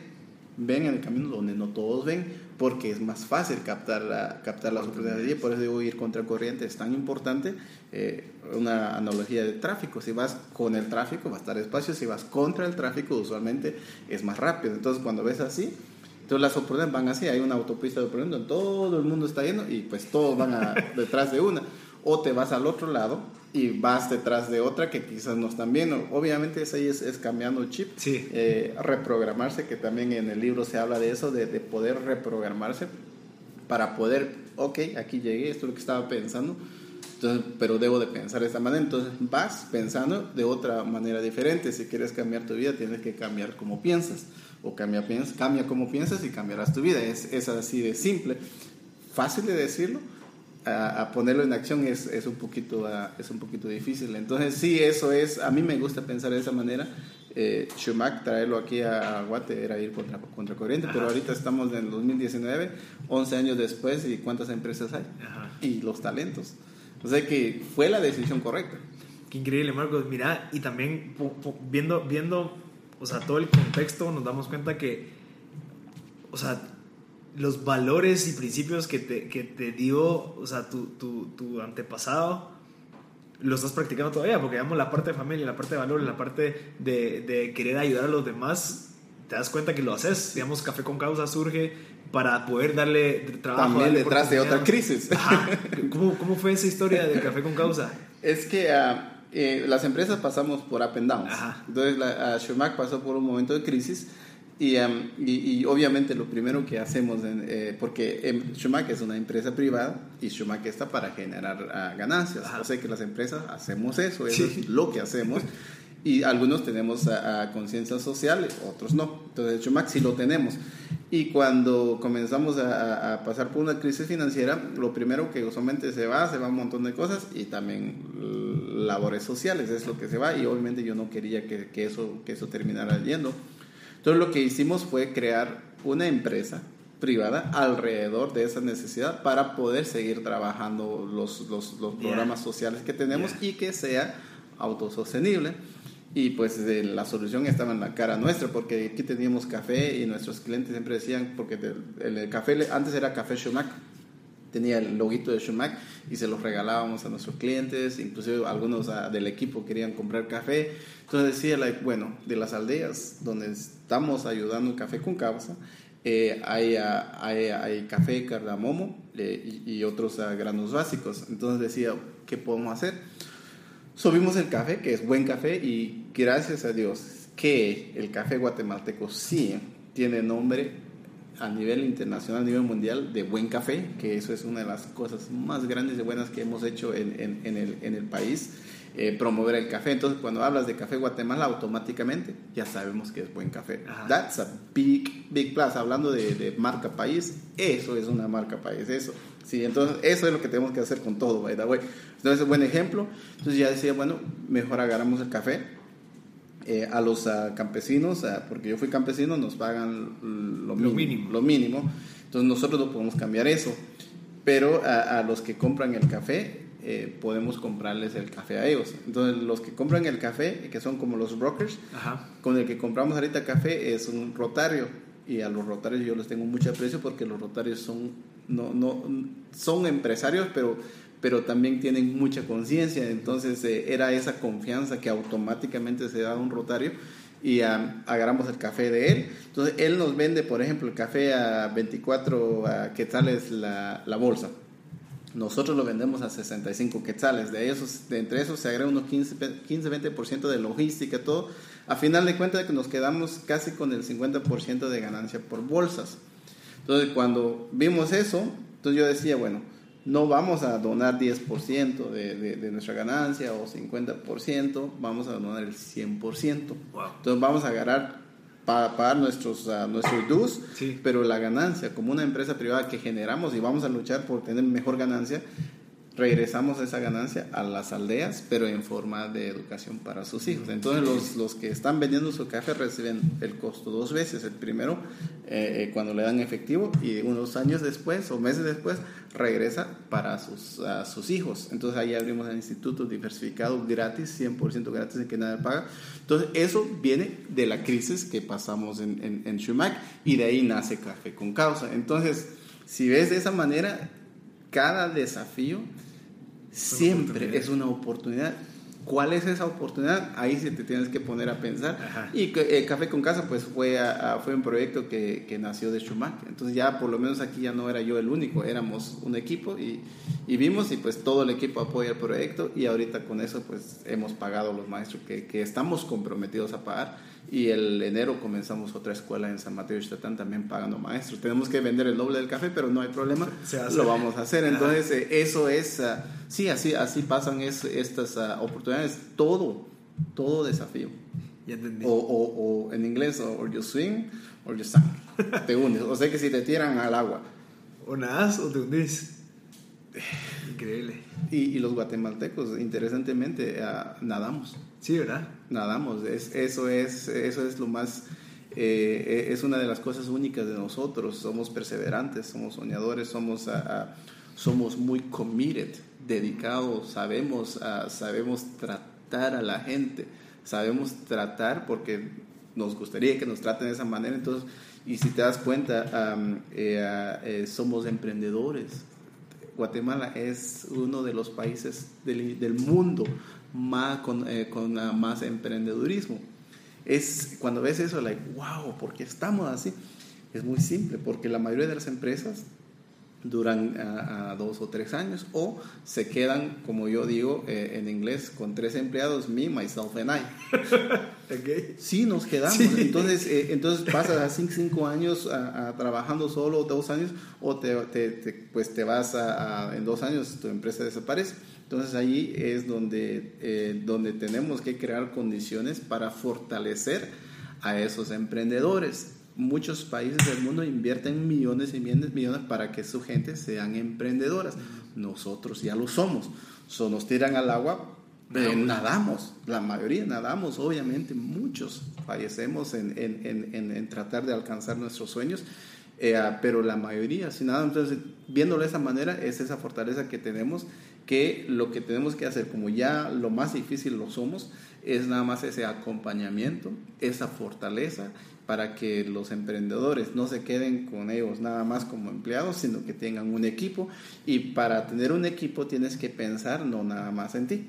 ven en el camino donde no todos ven, porque es más fácil captar, la, captar las oportunidades. Y por eso digo, ir contra corriente es tan importante. Eh, una analogía de tráfico, si vas con el tráfico va a estar despacio, si vas contra el tráfico usualmente es más rápido. Entonces cuando ves así, entonces las oportunidades van así, hay una autopista de oportunidades, todo el mundo está yendo y pues todos van detrás de una. O te vas al otro lado y vas detrás de otra que quizás no están bien. Obviamente es ahí es, cambiando el chip, sí. Eh, reprogramarse, que también en el libro se habla de eso, de, poder reprogramarse para poder, ok, aquí llegué, esto es lo que estaba pensando, entonces, pero debo de pensar de esta manera. Entonces vas pensando de otra manera diferente. Si quieres cambiar tu vida, tienes que cambiar como piensas. O cambia, cambia como piensas y cambiarás tu vida. Es, es así de simple. Fácil de decirlo, a, ponerlo en acción es, es, un poquito, es un poquito difícil. Entonces sí, eso es, a mí me gusta pensar de esa manera. Eh, Schumacher, traerlo aquí a Guate era ir contra, contra corriente, pero ahorita estamos en el 2019, 11 años después, ¿y cuántas empresas hay? Y los talentos. O sea que fue la decisión correcta. Qué increíble, Marcos. Mira, y también viendo, viendo, o sea, todo el contexto, nos damos cuenta que, o sea, los valores y principios que te, que te dio, o sea, tu, tu, tu antepasado, lo estás practicando todavía, porque digamos la parte de familia, la parte de valores, la parte de, de, querer ayudar a los demás, te das cuenta que lo haces. Digamos, Café con Causa surge para poder darle trabajo. También detrás de otra crisis. ¿Cómo, ¿Cómo, fue esa historia de Café con Causa? Es que uh, eh, las empresas pasamos por up and downs. Entonces, la, pasó por un momento de crisis Um, y, y, obviamente lo primero que hacemos, eh, porque em, Schumacher es una empresa privada y Schumacher está para generar ah, ganancias. O sea que las empresas hacemos eso, eso es lo que hacemos. Y algunos tenemos a, conciencia social, otros no. Entonces Schumacher sí lo tenemos. Y cuando comenzamos a, a, pasar por una crisis financiera, lo primero que usualmente se va, se va un montón de cosas y también labores sociales es lo que se va. Y obviamente yo no quería que, que eso, que eso terminara yendo. Entonces lo que hicimos fue crear una empresa privada alrededor de esa necesidad para poder seguir trabajando los, los, los programas sociales que tenemos y que sea autosostenible. Y pues la solución estaba en la cara nuestra, porque aquí teníamos café y nuestros clientes siempre decían, porque el, café antes era Café Schumacher, tenía el loguito de Schumacher y se los regalábamos a nuestros clientes, inclusive algunos ah, del equipo querían comprar café. Entonces decía, bueno, de las aldeas donde estamos ayudando Café con Causa, eh, hay, ah, hay, hay, café, cardamomo eh, y, otros ah, granos básicos. Entonces decía, ¿qué podemos hacer? Subimos el café, que es buen café, y gracias a Dios que el café guatemalteco sí tiene nombre a nivel internacional, a nivel mundial, de buen café, que eso es una de las cosas más grandes y buenas que hemos hecho en, en, el, en el, país, eh, promover el café. Entonces, cuando hablas de café Guatemala, automáticamente ya sabemos que es buen café. That's a big, big plus. Hablando de, de, marca país, eso es una marca país, eso. Sí, entonces eso es lo que tenemos que hacer con todo, the way. Entonces, es buen ejemplo. Entonces ya decía, bueno, mejor agarramos el café, eh, a los campesinos, porque yo fui campesino, nos pagan lo, mínimo, lo, mínimo, Entonces nosotros no podemos cambiar eso. Pero a, los que compran el café, eh, podemos comprarles el café a ellos. Entonces los que compran el café, que son como los brokers, con el que compramos ahorita café es un rotario. Y a los rotarios yo les tengo mucho aprecio porque los rotarios son, no, no, son empresarios, pero pero también tienen mucha conciencia, entonces eh, era esa confianza que automáticamente se da a un rotario y agarramos el café de él. Entonces él nos vende, por ejemplo, el café a 24 quetzales la, la, bolsa. Nosotros lo vendemos a 65 quetzales. De, esos, de entre esos se agrega unos 15-20% de logística, todo. A final de cuentas que nos quedamos casi con el 50% de ganancia por bolsas. Entonces cuando vimos eso, entonces yo decía, bueno, no vamos a donar 10% de, de, nuestra ganancia o 50%, vamos a donar el 100%. Entonces vamos a agarrar para pagar nuestros, uh, nuestros dues, pero la ganancia, como una empresa privada que generamos y vamos a luchar por tener mejor ganancia, regresamos esa ganancia a las aldeas, pero en forma de educación para sus hijos. Entonces los, los que están vendiendo su café reciben el costo dos veces. El primero eh, eh, cuando le dan efectivo y unos años después o meses después regresa para sus, sus hijos. Entonces ahí abrimos el instituto diversificado gratis, 100% gratis, en que nada paga. Entonces eso viene de la crisis que pasamos en, en, en Schumacher y de ahí nace Café con Causa. Entonces, si ves de esa manera, cada desafío siempre es una oportunidad. ¿Cuál es esa oportunidad? Ahí sí te tienes que poner a pensar. Y eh, Café con Casa, pues fue, fue un proyecto que, que, nació de Schumacher. Entonces ya por lo menos aquí ya no era yo el único, éramos un equipo y, y vimos y pues todo el equipo apoya el proyecto y ahorita con eso pues hemos pagado los maestros que, que estamos comprometidos a pagar y el enero comenzamos otra escuela en San Mateo y Xtatán también pagando maestros. Tenemos que vender el doble del café, pero no hay problema, lo vamos a hacer. Entonces, eh, eso es, ah, sí, así, así pasan es, estas ah, oportunidades, todo, todo desafío. O, o, o, en inglés, o you swing or you stand. te unes. O sea que si te tiran al agua. O nadas o te hundes. Increíble. Y, los guatemaltecos, interesantemente, ah, nadamos. Sí, ¿verdad? Nadamos. Es, eso, es, eso es lo más... Eh, es una de las cosas únicas de nosotros. Somos perseverantes, somos soñadores, somos, ah, ah, somos muy committed, dedicados, sabemos, sabemos tratar a la gente, sabemos tratar porque nos gustaría que nos traten de esa manera. Entonces, y si te das cuenta, eh, eh, somos emprendedores. Guatemala es uno de los países del, del mundo más, con, eh, con más emprendedurismo. Es, cuando ves eso, like, wow, ¿por qué estamos así? Es muy simple, porque la mayoría de las empresas duran a, dos o tres años o se quedan, como yo digo eh, en inglés, con tres empleados, me, myself and I. okay. Sí, nos quedamos. Entonces, eh, entonces pasas a cinco, cinco años a, trabajando solo, dos años, o te, te, pues te vas a, en dos años, tu empresa desaparece. Entonces ahí es donde, eh, donde tenemos que crear condiciones para fortalecer a esos emprendedores muchos países del mundo invierten millones y millones, millones para que su gente sean emprendedoras. Nosotros ya lo somos. So, nos tiran al agua, eh, nadamos. La mayoría nadamos, obviamente. Muchos fallecemos en, en, en, en tratar de alcanzar nuestros sueños. Eh, ah, pero la mayoría, sin nada, entonces viéndolo de esa manera, es esa fortaleza que tenemos, que lo que tenemos que hacer, como ya lo más difícil lo somos, es nada más ese acompañamiento, esa fortaleza para que los emprendedores no se queden con ellos nada más como empleados, sino que tengan un equipo. Y para tener un equipo tienes que pensar no nada más en ti.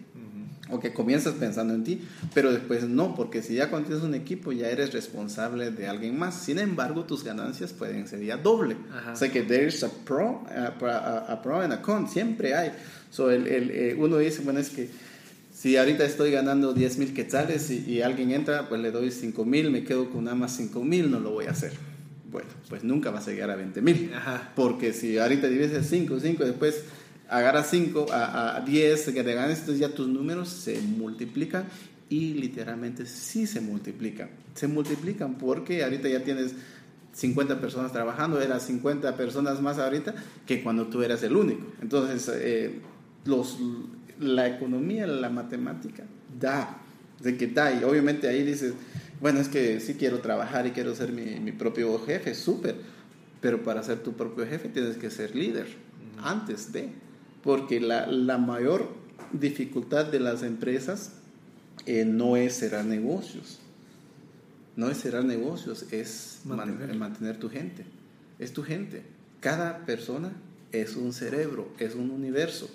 O que comienzas pensando en ti, pero después no, porque si ya cuando tienes un equipo ya eres responsable de alguien más. Sin embargo, tus ganancias pueden ser ya doble. O sea que there's a pro, a, pro and a con, siempre hay. So el, el, eh, uno dice, bueno, es que si ahorita estoy ganando 10 mil quetzales y, alguien entra, pues le doy 5 mil, me quedo con nada más 5 mil, no lo voy a hacer. Bueno, pues nunca vas a llegar a 20 mil. Porque si ahorita divides 5, 5, después agarras 5 a, 10 que te ganes, entonces ya tus números se multiplican y literalmente sí se multiplican. Se multiplican porque ahorita ya tienes 50 personas trabajando, eran 50 personas más ahorita que cuando tú eras el único. Entonces, eh, los la economía, la matemática, da, de que da. Y obviamente ahí dices, bueno, es que sí quiero trabajar y quiero ser mi, propio jefe, súper. Pero para ser tu propio jefe tienes que ser líder antes de. Porque la, mayor dificultad de las empresas eh, no es cerrar negocios. No es cerrar negocios, es mantener. mantener tu gente. Es tu gente. Cada persona es un cerebro, es un universo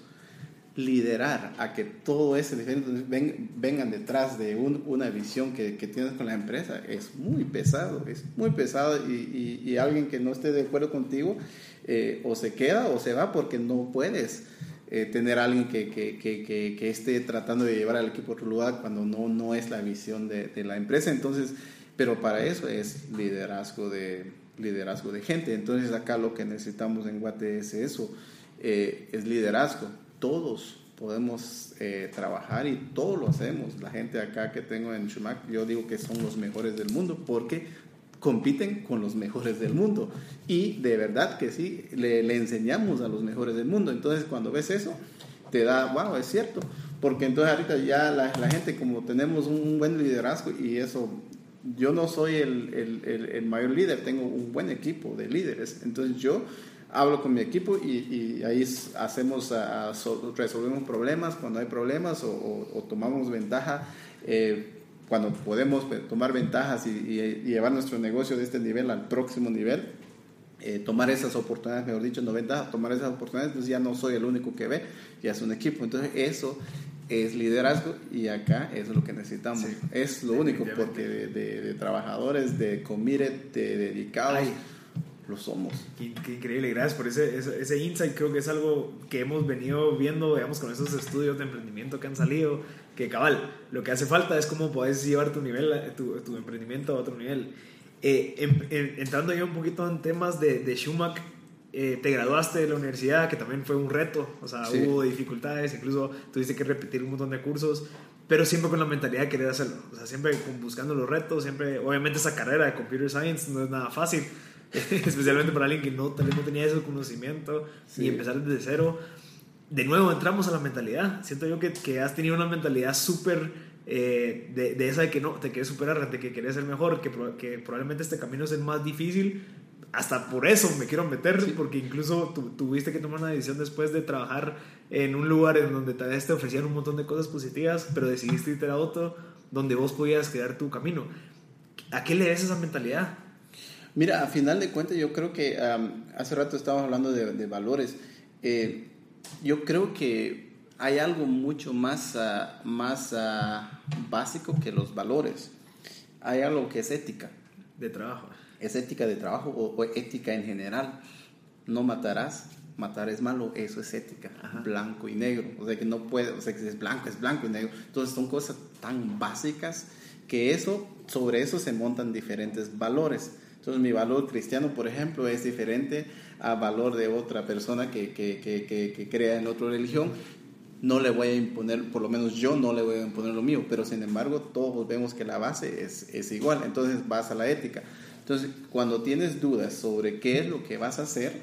liderar a que todo ese diferente vengan detrás de una visión que, tienes con la empresa es muy pesado, es muy pesado y, alguien que no esté de acuerdo contigo eh, o se queda o se va porque no puedes eh, tener alguien que, que, esté tratando de llevar al equipo a otro lugar cuando no, no es la visión de, la empresa. Entonces, pero para eso es liderazgo de, liderazgo de gente. Entonces acá lo que necesitamos en Guate es eso, eh, es liderazgo todos podemos eh, trabajar y todos lo hacemos. La gente acá que tengo en Chumac, yo digo que son los mejores del mundo porque compiten con los mejores del mundo. Y de verdad que sí, le, enseñamos a los mejores del mundo. Entonces cuando ves eso, te da, wow, es cierto. Porque entonces ahorita ya la, gente, como tenemos un buen liderazgo y eso, yo no soy el mayor líder, tengo un buen equipo de líderes. Entonces yo hablo con mi equipo y, ahí hacemos, resolvemos problemas cuando hay problemas o, tomamos ventaja eh, cuando podemos tomar ventajas y, llevar nuestro negocio de este nivel al próximo nivel. Eh, tomar esas oportunidades, mejor dicho, no ventaja, tomar esas oportunidades, entonces ya no soy el único que ve, ya es un equipo. Entonces eso es liderazgo y acá es lo que necesitamos. es lo único, porque de, trabajadores, de committed, de dedicados lo somos. Qué, increíble, gracias por ese, ese, insight. Creo que es algo que hemos venido viendo, digamos, con esos estudios de emprendimiento que han salido. Que cabal, lo que hace falta es cómo puedes llevar tu, nivel, tu, tu emprendimiento a otro nivel. Eh, entrando ya un poquito en temas de, de Schumacher, eh, te graduaste de la universidad, que también fue un reto, o sea, hubo dificultades, incluso tuviste que repetir un montón de cursos, pero siempre con la mentalidad de querer hacerlo, o sea, siempre buscando los retos, siempre, obviamente esa carrera de Computer Science no es nada fácil, especialmente para alguien que no, tal vez no tenía ese conocimiento y empezar desde cero. De nuevo, entramos a la mentalidad. Siento yo que, que has tenido una mentalidad súper eh, de, de, esa de que no, te quieres superar, de que quieres ser mejor, que, que probablemente este camino es el más difícil, hasta por eso me quiero meter, porque incluso tuviste que tomar una decisión después de trabajar en un lugar en donde tal vez te ofrecían un montón de cosas positivas, pero decidiste irte a otro donde vos podías crear tu camino. ¿A qué le des esa mentalidad? Mira, a final de cuentas yo creo que hace rato estábamos hablando de, valores. Eh, yo creo que hay algo mucho más, ah, más ah, básico que los valores. Hay algo que es ética. De trabajo es ética de trabajo o, ética en general. No matarás, matar es malo, eso es ética, blanco y negro. O sea que no puede, o sea que es blanco, es blanco y negro. Entonces son cosas tan básicas que eso, sobre eso se montan diferentes valores. Entonces mi valor cristiano, por ejemplo, es diferente a valor de otra persona que, que, que, que, crea en otra religión. No le voy a imponer, por lo menos yo no le voy a imponer lo mío, pero sin embargo todos vemos que la base es, es igual. Entonces vas a la ética. Entonces, cuando tienes dudas sobre qué es lo que vas a hacer,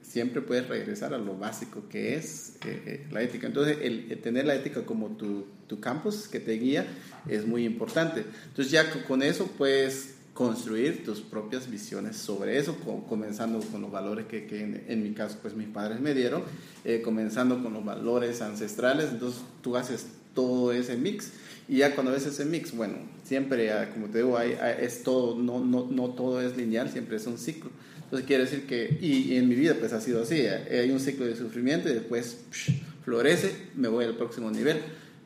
siempre puedes regresar a lo básico que es eh, eh, la ética. Entonces, el, tener la ética como tu, tu, campus que te guía es muy importante. Entonces, ya con eso puedes construir tus propias visiones sobre eso, comenzando con los valores que, en, mi caso, pues mis padres me dieron, eh, comenzando con los valores ancestrales. Entonces, tú haces todo ese mix y ya cuando ves ese mix, bueno, siempre, ah, como te digo, es todo, no, no, no todo es lineal, siempre es un ciclo. Entonces quiere decir que, y, en mi vida pues ha sido así, eh, hay un ciclo de sufrimiento y después florece, me voy al próximo nivel.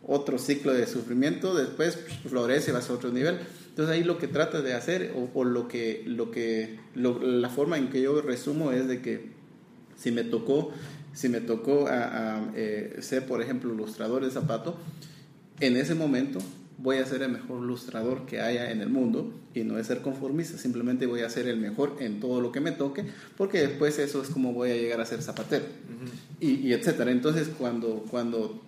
Otro ciclo de sufrimiento, después florece, vas a otro nivel. Entonces ahí lo que trata de hacer, o, lo que, lo que, la forma en que yo resumo es de que si me tocó, si me tocó a, eh, ser, por ejemplo, ilustrador de zapato, en ese momento voy a ser el mejor ilustrador que haya en el mundo y no es ser conformista, simplemente voy a ser el mejor en todo lo que me toque, porque después eso es como voy a llegar a ser zapatero y, etcétera. Entonces cuando, cuando,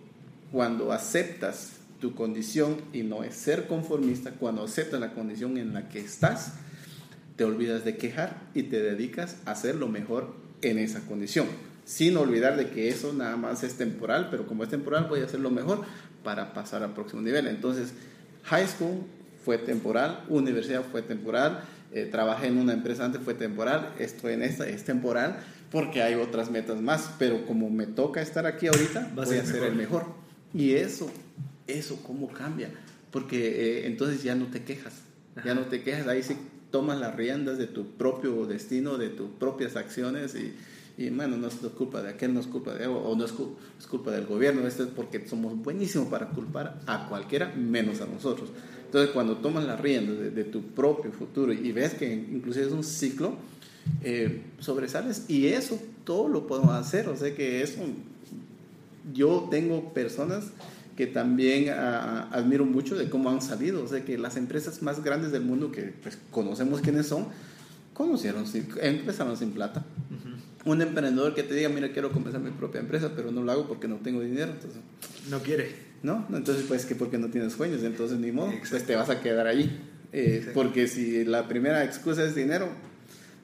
cuando aceptas tu condición y no es ser conformista, cuando aceptas la condición en la que estás, te olvidas de quejar y te dedicas a hacer lo mejor en esa condición sin olvidar de que eso nada más es temporal, pero como es temporal voy a hacer lo mejor para pasar al próximo nivel. Entonces, high school fue temporal, universidad fue temporal, eh, trabajé en una empresa antes fue temporal, estoy en esta es temporal porque hay otras metas más, pero como me toca estar aquí ahorita, voy a ser el mejor. Y eso, eso cómo cambia, porque eh, entonces ya no te quejas, ya no te quejas, ahí sí tomas las riendas de tu propio destino, de tus propias acciones y, y bueno, no es culpa de aquel, no es culpa de o no es, culpa del gobierno, esto es porque somos buenísimos para culpar a cualquiera menos a nosotros. Entonces, cuando tomas la rienda de, tu propio futuro y ves que inclusive es un ciclo, eh, sobresales. Y eso todo lo podemos hacer. O sea que eso, yo tengo personas que también admiro mucho de cómo han salido. O sea que las empresas más grandes del mundo que pues, conocemos quiénes son, conocieron, empezaron sin plata un emprendedor que te diga, mira, quiero comenzar mi propia empresa, pero no lo hago porque no tengo dinero. Entonces, no quiere. ¿No? Entonces, pues que porque no tienes sueños, entonces ni modo, pues te vas a quedar allí. Eh, porque si la primera excusa es dinero,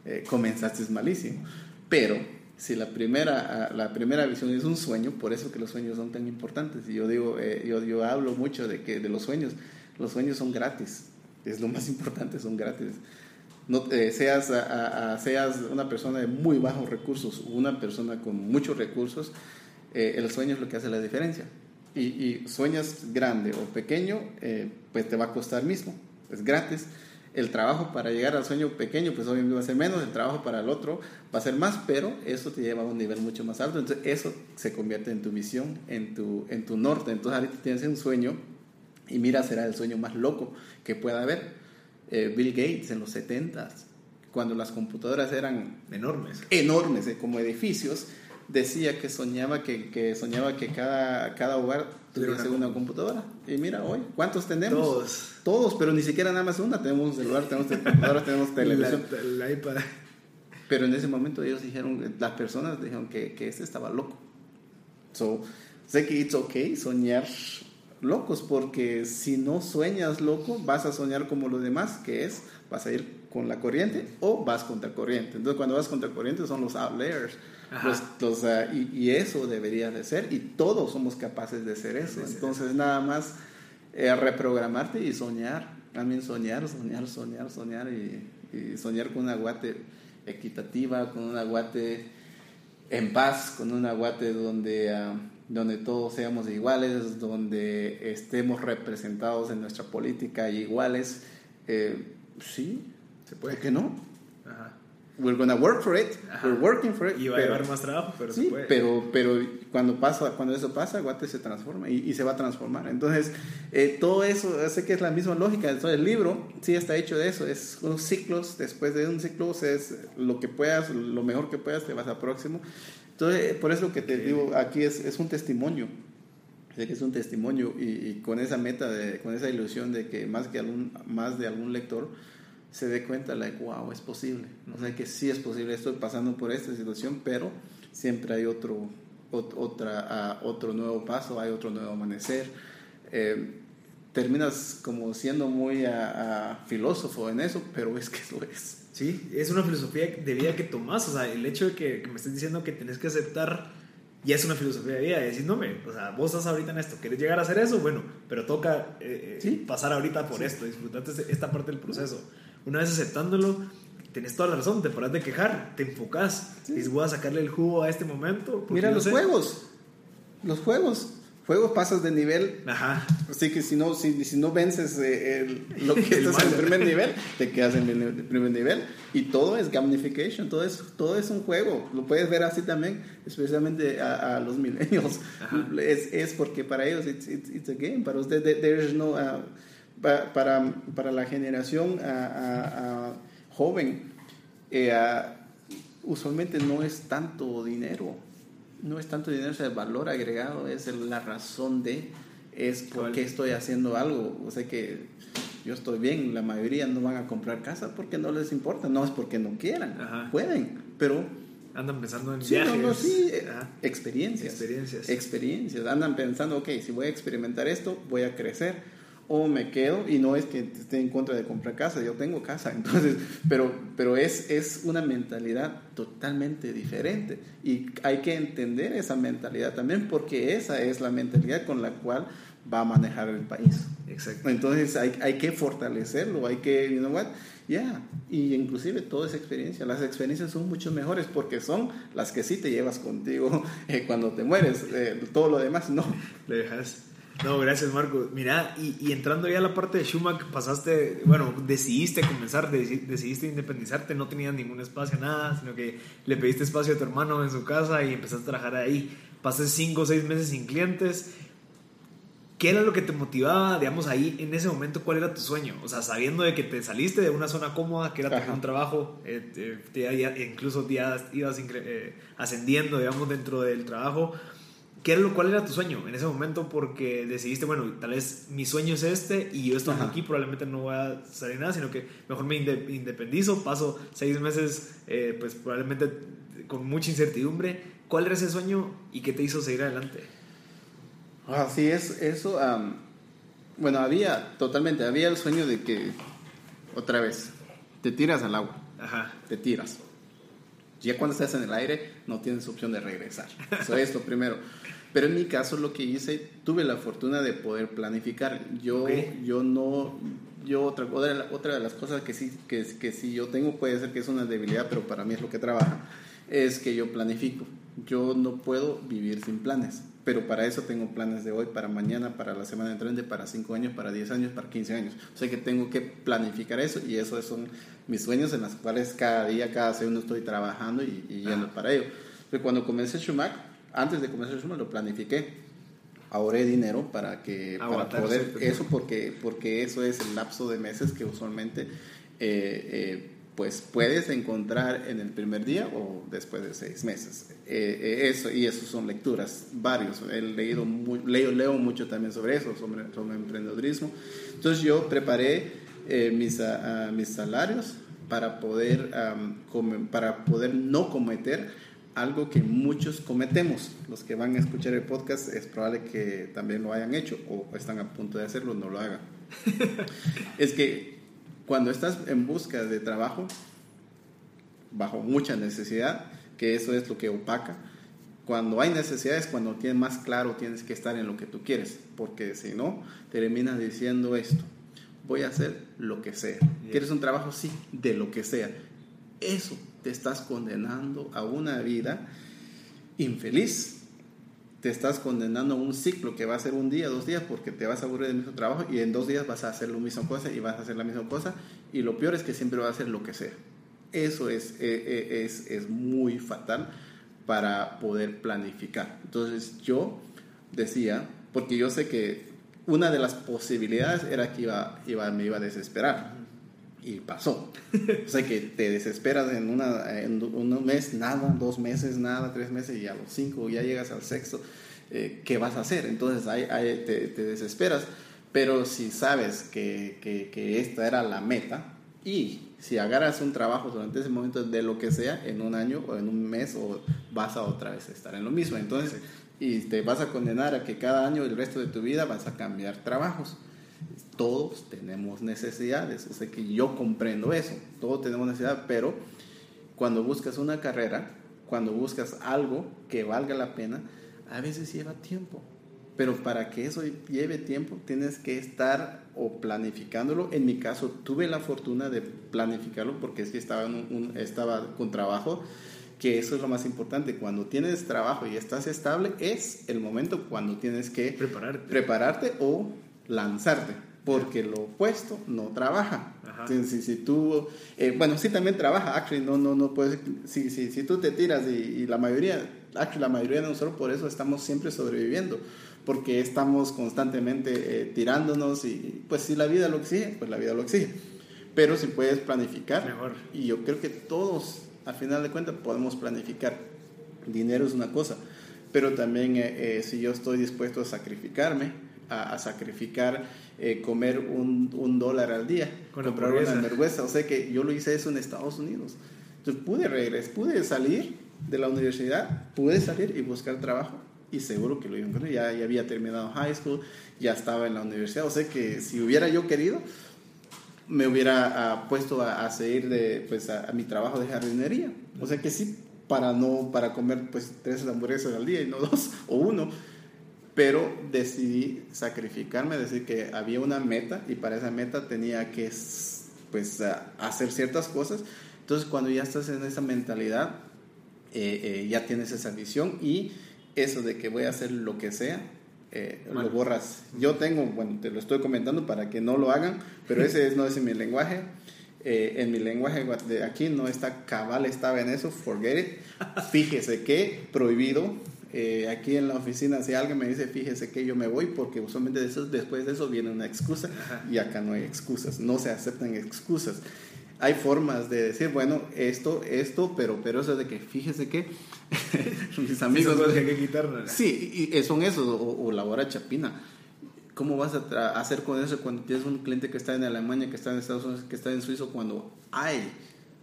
eh, comenzaste es malísimo. Pero si la primera, la primera visión es un sueño, por eso que los sueños son tan importantes. Y yo digo, eh, yo, yo hablo mucho de que de los sueños, los sueños son gratis. Es lo más importante, son gratis no, seas, seas una persona de muy bajos recursos o una persona con muchos recursos, eh, el sueño es lo que hace la diferencia. Y, y sueñas grande o pequeño, eh, pues te va a costar mismo, es gratis. El trabajo para llegar al sueño pequeño, pues obviamente va a ser menos, el trabajo para el otro va a ser más, pero eso te lleva a un nivel mucho más alto. Entonces, eso se convierte en tu visión, en tu, en tu norte. Entonces, ahorita tienes un sueño y mira, será el sueño más loco que pueda haber eh, Bill Gates en los 70 cuando las computadoras eran enormes, enormes eh, como edificios, decía que soñaba que, que soñaba que cada, cada hogar tuviese una, computadora. Y mira hoy, ¿cuántos tenemos? Todos. Todos, pero ni siquiera nada más una. Tenemos un celular, tenemos computadora, tenemos televisión. La, iPad. Pero en ese momento ellos dijeron, las personas dijeron que, que este estaba loco. So, sé que it's okay soñar locos, porque si no sueñas loco, vas a soñar como los demás, que es, vas a ir con la corriente o vas contra corriente. Entonces, cuando vas contra corriente son los outliers. Los, ah, y, eso debería de ser, y todos somos capaces de ser eso. Entonces, nada más eh, reprogramarte y soñar. También soñar, soñar, soñar, soñar y, soñar con una guate equitativa, con una guate en paz, con una guate donde... Ah, donde todos seamos iguales, donde estemos representados en nuestra política iguales. Eh, sí, se puede. ¿Por qué no? Ajá. We're gonna work for it. We're working for it. Y va a llevar más trabajo, pero sí, se puede. Pero, pero cuando pasa, cuando eso pasa, Guate se transforma y, se va a transformar. Entonces, eh, todo eso, sé que es la misma lógica. Entonces, el libro sí está hecho de eso. Es unos ciclos. Después de un ciclo, es lo que puedas, lo mejor que puedas, te vas al próximo. Entonces, por eso que te digo, aquí es, es un testimonio. Sé que es un testimonio y, con esa meta, de, con esa ilusión de que más, que algún, más de algún lector se dé cuenta, like, wow, es posible. O sea, que sí es posible, estoy pasando por esta situación, pero siempre hay otro, otra, otro nuevo paso, hay otro nuevo amanecer. Eh, terminas como siendo muy filósofo en eso, pero es que lo es. Sí, es una filosofía de vida que tomas. O sea, el hecho de que, me estés diciendo que tenés que aceptar ya es una filosofía de vida. Y decir, no, me, o sea, vos estás ahorita en esto, ¿quieres llegar a hacer eso? Bueno, pero toca eh, eh, pasar ahorita por esto, disfrutarte esta parte del proceso. Una vez aceptándolo, tenés toda la razón, te paras de quejar, te enfocas, y dices, voy a sacarle el jugo a este momento. Mira los juegos, los juegos juego pasas de nivel. Ajá. Así que si no, si, si no vences eh, lo que estás en el primer nivel, te quedas en el primer nivel. Y todo es gamification, todo es, todo es un juego. Lo puedes ver así también, especialmente a, los milenios. Es, es, porque para ellos it's, it's, a game. Para ustedes, there no. Uh, para, para la generación uh, joven, eh, usualmente no es tanto dinero no es tanto dinero, es el valor agregado, es la razón de, es por qué estoy haciendo algo. O sea que yo estoy bien, la mayoría no van a comprar casa porque no les importa, no es porque no quieran, pueden, pero... Andan pensando en viajes. No, no, sí, eh, experiencias. Experiencias. Experiencias. Andan pensando, ok, si voy a experimentar esto, voy a crecer o me quedo y no es que esté en contra de comprar casa, yo tengo casa, entonces, pero, pero es, es una mentalidad totalmente diferente y hay que entender esa mentalidad también porque esa es la mentalidad con la cual va a manejar el país. Exacto. Entonces hay, hay que fortalecerlo, hay que, you know what, ya, y inclusive toda esa experiencia, las experiencias son mucho mejores porque son las que sí te llevas contigo eh, cuando te mueres, eh, todo lo demás no. Le dejas. No, gracias Marco. Mira, y, entrando ya a la parte de Schumacher, pasaste, bueno, decidiste comenzar, decidiste independizarte, no tenías ningún espacio, nada, sino que le pediste espacio a tu hermano en su casa y empezaste a trabajar ahí. Pasaste cinco o seis meses sin clientes. ¿Qué era lo que te motivaba, digamos, ahí en ese momento? ¿Cuál era tu sueño? O sea, sabiendo de que te saliste de una zona cómoda, que era un trabajo, eh, incluso ya ibas eh, ascendiendo, digamos, dentro del trabajo ¿Qué era lo, ¿Cuál era tu sueño en ese momento? Porque decidiste, bueno, tal vez mi sueño es este y yo estando aquí probablemente no voy a salir nada, sino que mejor me independizo, paso seis meses, eh, pues probablemente con mucha incertidumbre. ¿Cuál era ese sueño y qué te hizo seguir adelante? Así es, eso, bueno, había totalmente, había el sueño de que, otra vez, te tiras al agua, Ajá. te tiras. Ya cuando estás en el aire, no tienes opción de regresar. Eso es lo primero. Pero en mi caso lo que hice, tuve la fortuna de poder planificar. Yo, yo no, yo otra, otra, de las cosas que sí, que, que sí yo tengo, puede ser que es una debilidad, pero para mí es lo que trabaja, es que yo planifico. Yo no puedo vivir sin planes, pero para eso tengo planes de hoy, para mañana, para la semana entrante, para 5 años, para 10 años, para 15 años. O sea que tengo que planificar eso y esos son mis sueños en los cuales cada día, cada segundo estoy trabajando y, yendo para ello. Pero cuando comencé Schumacher, antes de comenzar el lo planifiqué. Ahorré dinero para que para poder eso porque porque eso es el lapso de meses que usualmente eh, eh, pues puedes encontrar en el primer día o después de seis meses. Eh, eh, eso, y eso son lecturas, varios. He leído muy, leo, leo mucho también sobre eso, sobre, sobre emprendedurismo. Entonces yo preparé eh, mis, mis salarios para poder, para poder no cometer algo que muchos cometemos. Los que van a escuchar el podcast es probable que también lo hayan hecho o están a punto de hacerlo, no lo hagan. es que cuando estás en busca de trabajo, bajo mucha necesidad, que eso es lo que opaca, cuando hay necesidades, cuando tienes más claro, tienes que estar en lo que tú quieres, porque si no, terminas diciendo esto, voy a hacer lo que sea. ¿Quieres un trabajo? Sí, de lo que sea. Eso te estás condenando a una vida infeliz, te estás condenando a un ciclo que va a ser un día, dos días, porque te vas a aburrir del mismo trabajo y en dos días vas a hacer la misma cosa y vas a hacer la misma cosa y lo peor es que siempre vas a hacer lo que sea. Eso es, eh, eh, es, es muy fatal para poder planificar. Entonces yo decía, porque yo sé que una de las posibilidades era que iba, iba, me iba a desesperar. Y pasó. o sea que te desesperas en, una, en un mes, nada, dos meses, nada, tres meses, y a los cinco ya llegas al sexto. Eh, ¿Qué vas a hacer? Entonces ahí, te, te, desesperas. Pero si sabes que, que, que esta era la meta, y si agarras un trabajo durante ese momento de lo que sea, en un año o en un mes, o vas a otra vez estar en lo mismo. Entonces, y te vas a condenar a que cada año, el resto de tu vida, vas a cambiar trabajos todos tenemos necesidades, o sea que yo comprendo eso, todos tenemos necesidad, pero cuando buscas una carrera, cuando buscas algo que valga la pena, a veces lleva tiempo. Pero para que eso lleve tiempo, tienes que estar o planificándolo. En mi caso, tuve la fortuna de planificarlo porque es que estaba, un, estaba con trabajo, que eso es lo más importante. Cuando tienes trabajo y estás estable, es el momento cuando tienes que prepararte, prepararte o lanzarte porque lo opuesto no trabaja. Si, si, tú, eh, bueno, sí también trabaja, actually, no, no, no puedes, si, si, si tú te tiras y, la mayoría, actually, la mayoría de nosotros por eso estamos siempre sobreviviendo, porque estamos constantemente eh, tirándonos y pues si la vida lo exige, pues la vida lo exige. Pero si puedes planificar, Mejor. y yo creo que todos, al final de cuentas, podemos planificar. Dinero es una cosa, pero también eh, si yo estoy dispuesto a sacrificarme, a, sacrificar eh, comer un, un, dólar al día, Con comprar una hamburguesa. O sea que yo lo hice eso en Estados Unidos. Entonces pude regresar, pude salir de la universidad, pude salir y buscar trabajo y seguro que lo iba a Ya, ya había terminado high school, ya estaba en la universidad. O sea que si hubiera yo querido, me hubiera ah, puesto a, seguir de, pues, a, mi trabajo de jardinería. O sea que sí, para no para comer pues tres hamburguesas al día y no dos o uno pero decidí sacrificarme, decir que había una meta y para esa meta tenía que pues hacer ciertas cosas. Entonces cuando ya estás en esa mentalidad, eh, eh, ya tienes esa visión y eso de que voy a hacer lo que sea, eh, lo borras. Yo tengo, bueno, te lo estoy comentando para que no lo hagan, pero ese es, no es en mi lenguaje. en mi lenguaje de aquí no está cabal, estaba en eso, forget it. Fíjese que prohibido eh, aquí en la oficina, si alguien me dice, fíjese que yo me voy, porque usualmente después de eso viene una excusa y acá no hay excusas, no se aceptan excusas. Hay formas de decir, bueno, esto, esto, pero, pero eso de que fíjese que mis amigos... Sí, que quitar. Sí, y son esos, o, la hora chapina. ¿Cómo vas a hacer con eso cuando tienes un cliente que está en Alemania, que está en Estados Unidos, que está en Suiza, cuando hay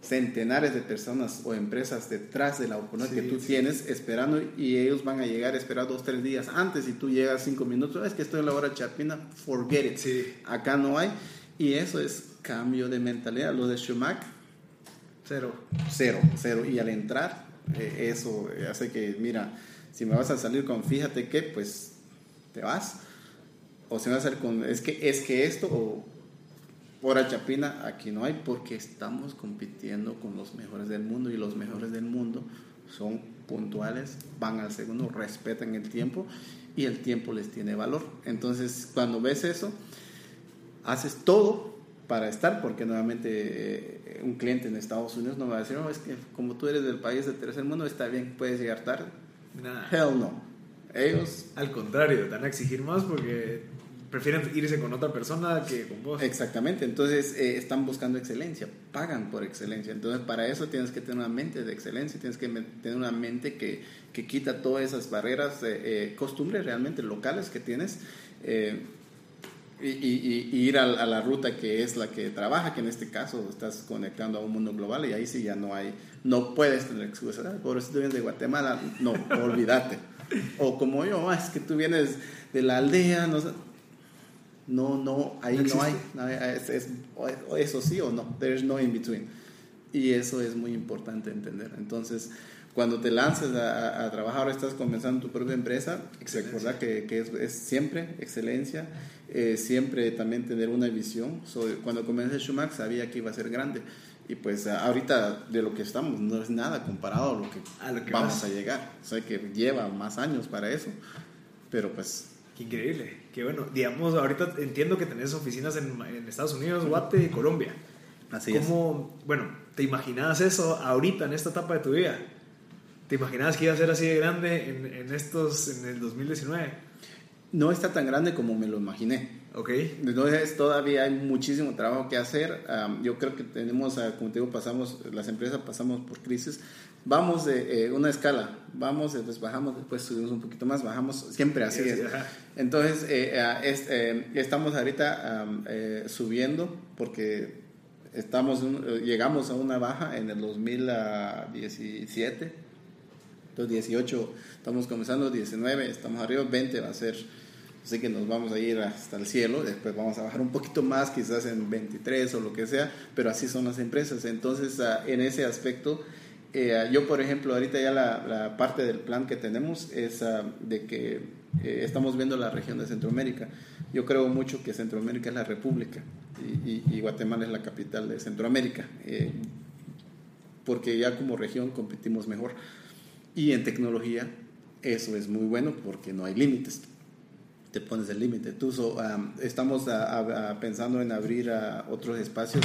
centenares de personas o empresas detrás de la oportunidad que tú tienes esperando y ellos van a llegar a esperar dos, tres días antes y tú llegas cinco minutos, es que estoy en la hora chapina, forget it. Sí. Acá no hay. Y eso es cambio de mentalidad. Lo de Schumacher, cero. Cero, cero. Y al entrar, eh, eso hace que, mira, si me vas a salir con fíjate que, pues te vas. O si me vas a salir con, es que, es que esto, o Hora Chapina aquí no hay porque estamos compitiendo con los mejores del mundo y los mejores del mundo son puntuales, van al segundo, respetan el tiempo y el tiempo les tiene valor. Entonces, cuando ves eso, haces todo para estar, porque nuevamente eh, un cliente en Estados Unidos no va a decir, no, es que como tú eres del país del tercer mundo, está bien, puedes llegar tarde. Hell no. Ellos... Al contrario, te van a exigir más porque prefieren irse con otra persona que con vos. Exactamente, entonces eh, están buscando excelencia, pagan por excelencia. Entonces para eso tienes que tener una mente de excelencia, tienes que tener una mente que, que quita todas esas barreras, eh, costumbres realmente locales que tienes. Eh, y, ir a, la ruta que es la que trabaja, que en este caso estás conectando a un mundo global y ahí sí ya no hay, no puedes tener excusas. Por eso tú vienes de Guatemala, no, olvídate. O como yo, ah, es que tú vienes de la aldea, no no, no, ahí no, hay, es, eso sí o no, there's no in between. Y eso es muy importante entender. Entonces, cuando te lances a, trabajar, ahora estás comenzando tu propia empresa, recordar que, que es, siempre excelencia, eh, siempre también tener una visión. cuando comencé Schumacher sabía que iba a ser grande. Y pues ahorita de lo que estamos no es nada comparado a lo que, a lo que vamos a llegar. O sea que lleva más años para eso. Pero pues Qué increíble, qué bueno. Digamos, ahorita entiendo que tenés oficinas en, Estados Unidos, Guate y Colombia. Así ¿Cómo, es. Bueno, ¿te imaginabas eso ahorita, en esta etapa de tu vida? ¿Te imaginabas que iba a ser así de grande en, en estos, en el 2019? No está tan grande como me lo imaginé. Ok. Entonces todavía hay muchísimo trabajo que hacer. yo creo que tenemos, ah, como te digo, pasamos, las empresas pasamos por crisis, vamos de eh, una escala, vamos, después bajamos, después subimos un poquito más, bajamos, siempre así es. Entonces, eh, eh, estamos ahorita subiendo porque estamos, llegamos a una baja en el 2017, entonces 18, estamos comenzando 19, estamos arriba, 20 va a ser... Así que nos vamos a ir hasta el cielo, después vamos a bajar un poquito más, quizás en 23 o lo que sea, pero así son las empresas. Entonces, ah, en ese aspecto, eh, yo, por ejemplo, ahorita ya la, parte del plan que tenemos es ah, de que eh, estamos viendo la región de Centroamérica. Yo creo mucho que Centroamérica es la república y, Guatemala es la capital de Centroamérica, eh, porque ya como región competimos mejor. Y en tecnología eso es muy bueno porque no hay límites. Te pones el límite. Tú ah, estamos ah, pensando en abrir otros espacios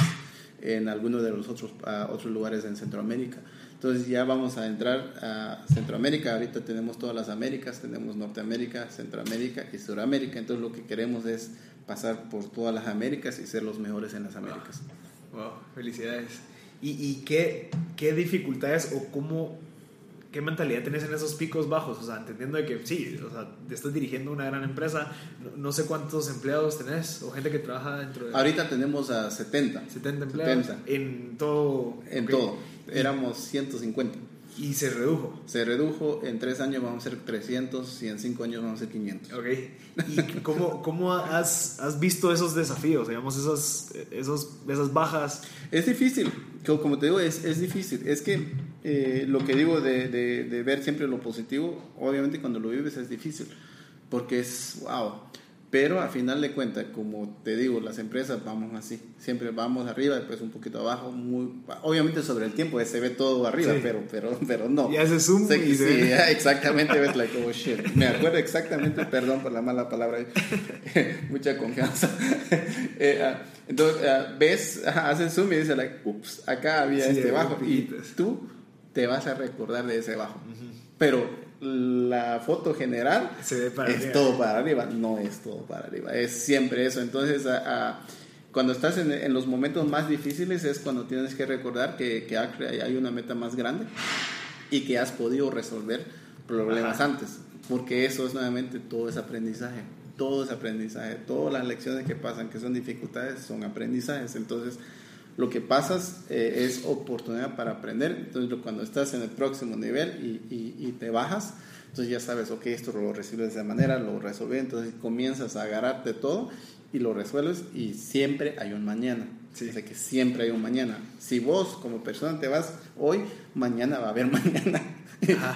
en algunos de los otros, otros lugares en Centroamérica entonces ya vamos a entrar a Centroamérica. Ahorita tenemos todas las Américas, tenemos Norteamérica, Centroamérica y Suramérica. Entonces lo que queremos es pasar por todas las Américas y ser los mejores en las Américas. Wow, felicidades. ¿Y, y qué, qué, dificultades o cómo, qué mentalidad tenés en esos picos bajos? O sea, entendiendo de que sí, o sea, estás dirigiendo una gran empresa, no, sé cuántos empleados tenés o gente que trabaja dentro de... Ahorita tenemos a 70. 70 empleados. 70. En todo. En todo éramos 150. Y se redujo. Se redujo, en tres años vamos a ser 300 y en cinco años vamos a ser 500. Ok. ¿Y cómo, cómo has, has, visto esos desafíos, digamos, esos, esos, esas bajas? Es difícil, como te digo, es, es difícil. Es que eh, lo que digo de, de, de, ver siempre lo positivo, obviamente cuando lo vives es difícil, porque es, wow, pero a final de cuentas, como te digo, las empresas vamos así, siempre vamos arriba, después un poquito abajo, muy, obviamente sobre el tiempo se ve todo arriba, pero, pero, pero no. Y hace zoom y sí, exactamente, ves like, oh shit. Me acuerdo exactamente, perdón por la mala palabra, mucha confianza. Eh, ah, entonces, ah, ves, hace zoom y dices, like, ups, acá había este bajo, y tú te vas a recordar de ese bajo. Pero la foto general es todo para arriba. No es todo para arriba, es siempre eso. Entonces, cuando estás en, los momentos más difíciles es cuando tienes que recordar que, que hay una meta más grande y que has podido resolver problemas antes. Porque eso es nuevamente todo ese aprendizaje. Todo ese aprendizaje. Todas las lecciones que pasan, que son dificultades, son aprendizajes. Entonces, lo que pasas eh, es oportunidad para aprender. Entonces, cuando estás en el próximo nivel y, te bajas, entonces ya sabes, ok, esto lo recibes de esa manera, lo resolví, entonces comienzas a agarrarte todo y lo resuelves y siempre hay un mañana. Sí. O sea que siempre hay un mañana. Si vos como persona te vas hoy, mañana va a haber mañana.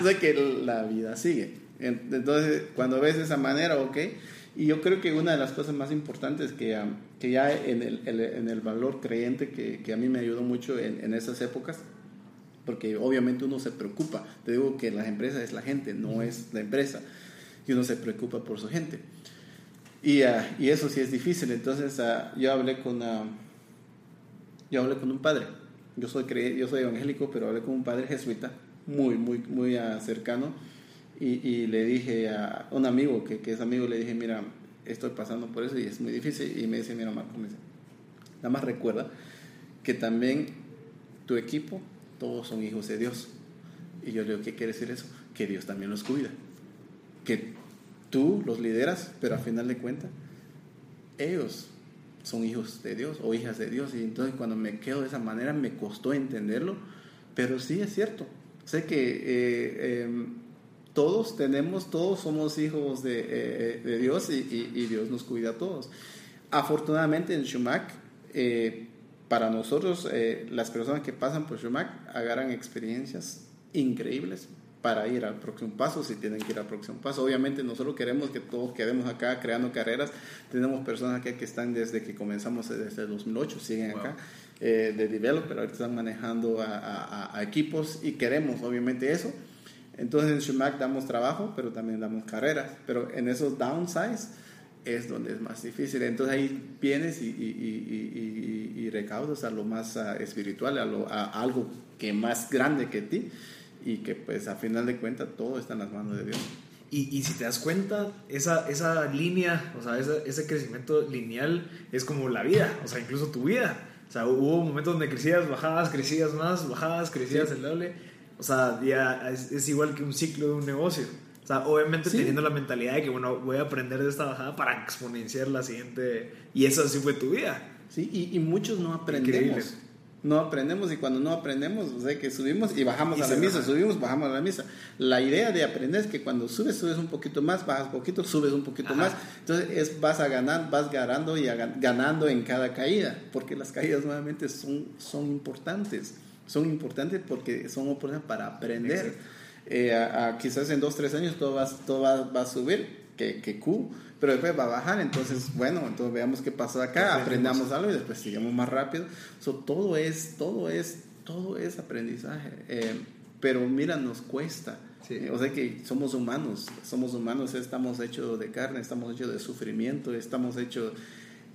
o sea que la vida sigue. Entonces, cuando ves de esa manera, ok, y yo creo que una de las cosas más importantes que, que ya en el, en el, valor creyente que, que, a mí me ayudó mucho en, en, esas épocas, porque obviamente uno se preocupa, te digo que las empresas es la gente, no es la empresa, y uno se preocupa por su gente. Y, ah, y eso sí es difícil, entonces uh, yo hablé con, uh, yo hablé con un padre, yo soy, yo soy evangélico, pero hablé con un padre jesuita, muy, muy, muy cercano, y, le dije a un amigo que, es amigo, le dije, mira, estoy pasando por eso y es muy difícil. Y me dice, mira Marco, me dice, nada más recuerda que también tu equipo, todos son hijos de Dios. Y yo le digo, ¿qué quiere decir eso? Que Dios también los cuida. Que tú los lideras, pero a final de cuentas, ellos son hijos de Dios o hijas de Dios. Y entonces cuando me quedo de esa manera me costó entenderlo, pero sí es cierto. Sé que eh, em, todos tenemos, todos somos hijos de, eh, de Dios y, y, Dios nos cuida a todos. Afortunadamente en Shumac, eh, para nosotros, las personas que pasan por Shumac agarran experiencias increíbles para ir al próximo paso, si tienen que ir al próximo paso. Obviamente nosotros queremos que todos quedemos acá creando carreras. Tenemos personas acá que están desde que comenzamos, desde el 2008, siguen acá eh, de developer, ahorita están manejando a, equipos y queremos obviamente eso. Entonces en Shumac damos trabajo, pero también damos carreras. Pero en esos downsides es donde es más difícil. Entonces ahí vienes y, y, y, y recaudas a lo más uh, espiritual, a, lo, a algo que más grande que ti y que pues a final de cuentas todo está en las manos de Dios. Y, y si te das cuenta, esa, esa línea, o sea, ese, ese, crecimiento lineal es como la vida, o sea, incluso tu vida. O sea, hubo momentos donde crecías, bajabas, crecías más, bajabas, crecías el doble. O sea, ya es, es, igual que un ciclo de un negocio. O sea, obviamente teniendo la mentalidad de que, bueno, voy a aprender de esta bajada para exponenciar la siguiente. Y eso así fue tu vida. Sí, y, y muchos no aprendemos no aprendemos y cuando no aprendemos, o sea, que subimos y bajamos a la misa, subimos, bajamos a la misa. La idea de aprender es que cuando subes, subes un poquito más, bajas poquito, subes un poquito más. Entonces es, vas a ganar, vas ganando y ganando en cada caída, porque las caídas nuevamente son, son importantes. Son importantes porque son oportunidades para aprender. Eh, quizás en dos, tres años todo, va, todo va, a subir, que, que Q, pero después va a bajar, entonces, bueno, entonces veamos qué pasa acá, aprendamos algo y después sigamos más rápido. So, todo es, todo es, todo es aprendizaje. Eh, pero mira, nos cuesta. Eh, o sea que somos humanos, somos humanos, estamos hechos de carne, estamos hechos de sufrimiento, estamos hechos,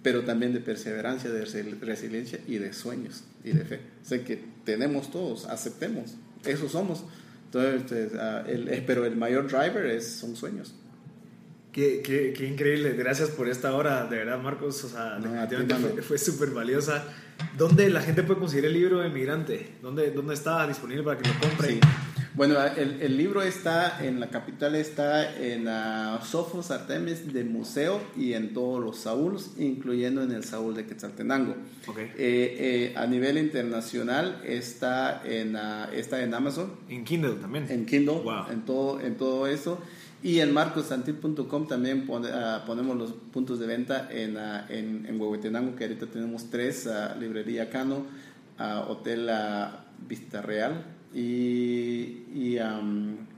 pero también de perseverancia, de resiliencia y de sueños y de fe. O sea que tenemos todos, aceptemos, eso somos. Entonces, ah, el, pero el mayor driver es, son sueños. Qué, qué, qué, increíble, gracias por esta hora, de verdad Marcos, o sea, fue, fue súper valiosa. ¿Dónde la gente puede conseguir el libro de Migrante? ¿Dónde, dónde está disponible para que lo compren? Bueno, el, el, libro está en la capital, está en uh, Sofos Artemis de Museo y en todos los Sauls, incluyendo en el Saúl de Quetzaltenango. Okay. Eh, eh, a nivel internacional está en, uh, está en Amazon. En Kindle también. En Kindle, en, todo, en todo eso. Y en marcosantil.com también ah, ponemos los puntos de venta en, uh, en, en, Huehuetenango, que ahorita tenemos tres, uh, Librería Cano, Hotel Vista Real y, y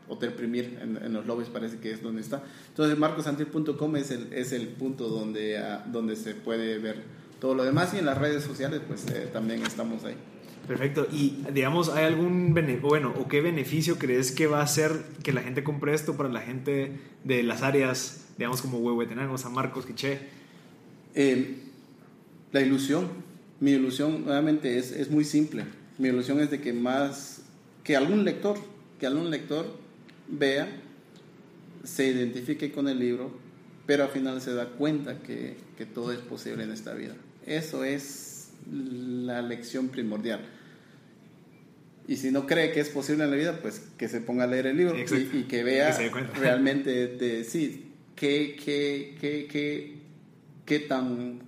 Hotel Premier, en, los lobbies parece que es donde está. Entonces marcosantil.com es el, es el punto donde, donde se puede ver todo lo demás y en las redes sociales pues eh, también estamos ahí. Perfecto. Y digamos, ¿hay algún bueno o qué beneficio crees que va a hacer que la gente compre esto para la gente de las áreas, digamos, como Huehuetenango, San Marcos, Quiché? Eh, la ilusión. Mi ilusión, nuevamente, es, es muy simple. Mi ilusión es de que más, que algún lector, que algún lector vea, se identifique con el libro, pero al final se da cuenta que, que todo es posible en esta vida. Eso es la lección primordial. Y si no cree que es posible en la vida, pues que se ponga a leer el libro y, que vea realmente de, sí, qué, qué, qué, qué, tan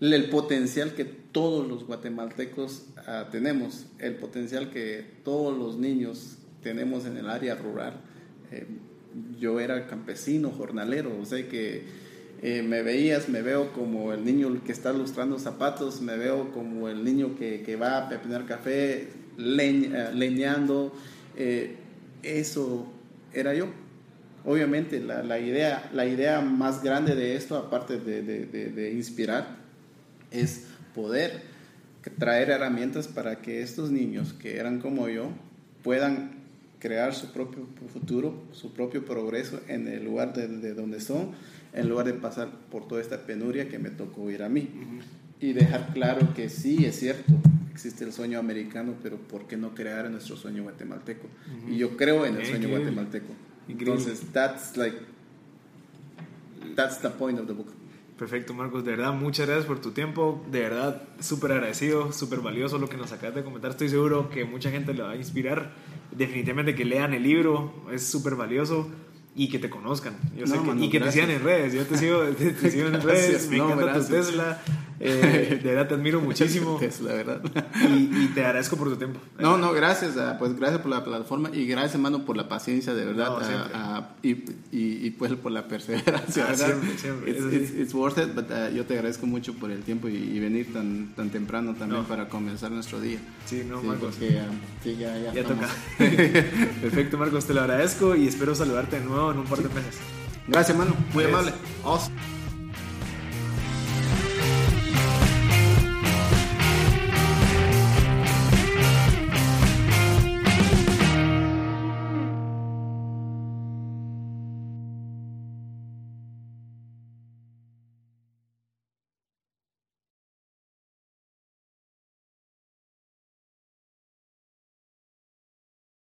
el potencial que todos los guatemaltecos ah, tenemos, el potencial que todos los niños tenemos en el área rural. Eh, yo era campesino, jornalero, o sea que eh, me veías, me veo como el niño que está lustrando zapatos, me veo como el niño que, que va a pepinar café, eh, leñando. Eso era yo. Obviamente la, la, idea, la idea más grande de esto, aparte de, de, de inspirar, es poder traer herramientas para que estos niños que eran como yo puedan crear su propio futuro, su propio progreso en el lugar de, donde son en lugar de pasar por toda esta penuria que me tocó ir a mí. Y dejar claro que sí, es cierto, existe el sueño americano, pero ¿por qué no crear nuestro sueño guatemalteco? Y yo creo en el sueño guatemalteco. Entonces, that's like that's the point of the book. Perfecto, Marcos. De verdad, muchas gracias por tu tiempo. De verdad, súper agradecido, súper valioso lo que nos acabas de comentar. Estoy seguro que mucha gente le va a inspirar. Definitivamente que lean el libro, es súper valioso y que te conozcan. Yo sé que, y que te sigan en redes. Yo te sigo, te, sigo en redes, me encanta tu Tesla. Eh, de verdad te admiro muchísimo. Tesla, verdad. Y, te agradezco por tu tiempo. No, no, gracias. Ah, pues gracias por la plataforma y gracias, hermano, por la paciencia, de verdad. Ah, ah, y, y, y, pues por la perseverancia, ¿verdad? Siempre, siempre. It's, it's, worth it, but yo te agradezco mucho por el tiempo y, venir tan, tan temprano también para comenzar nuestro día. Sí, no, Marcos. Porque, sí, ya, ya. Ya toca. Perfecto, Marcos, te lo agradezco y espero saludarte de nuevo en un par de meses. Gracias, hermano. Muy amable. Awesome.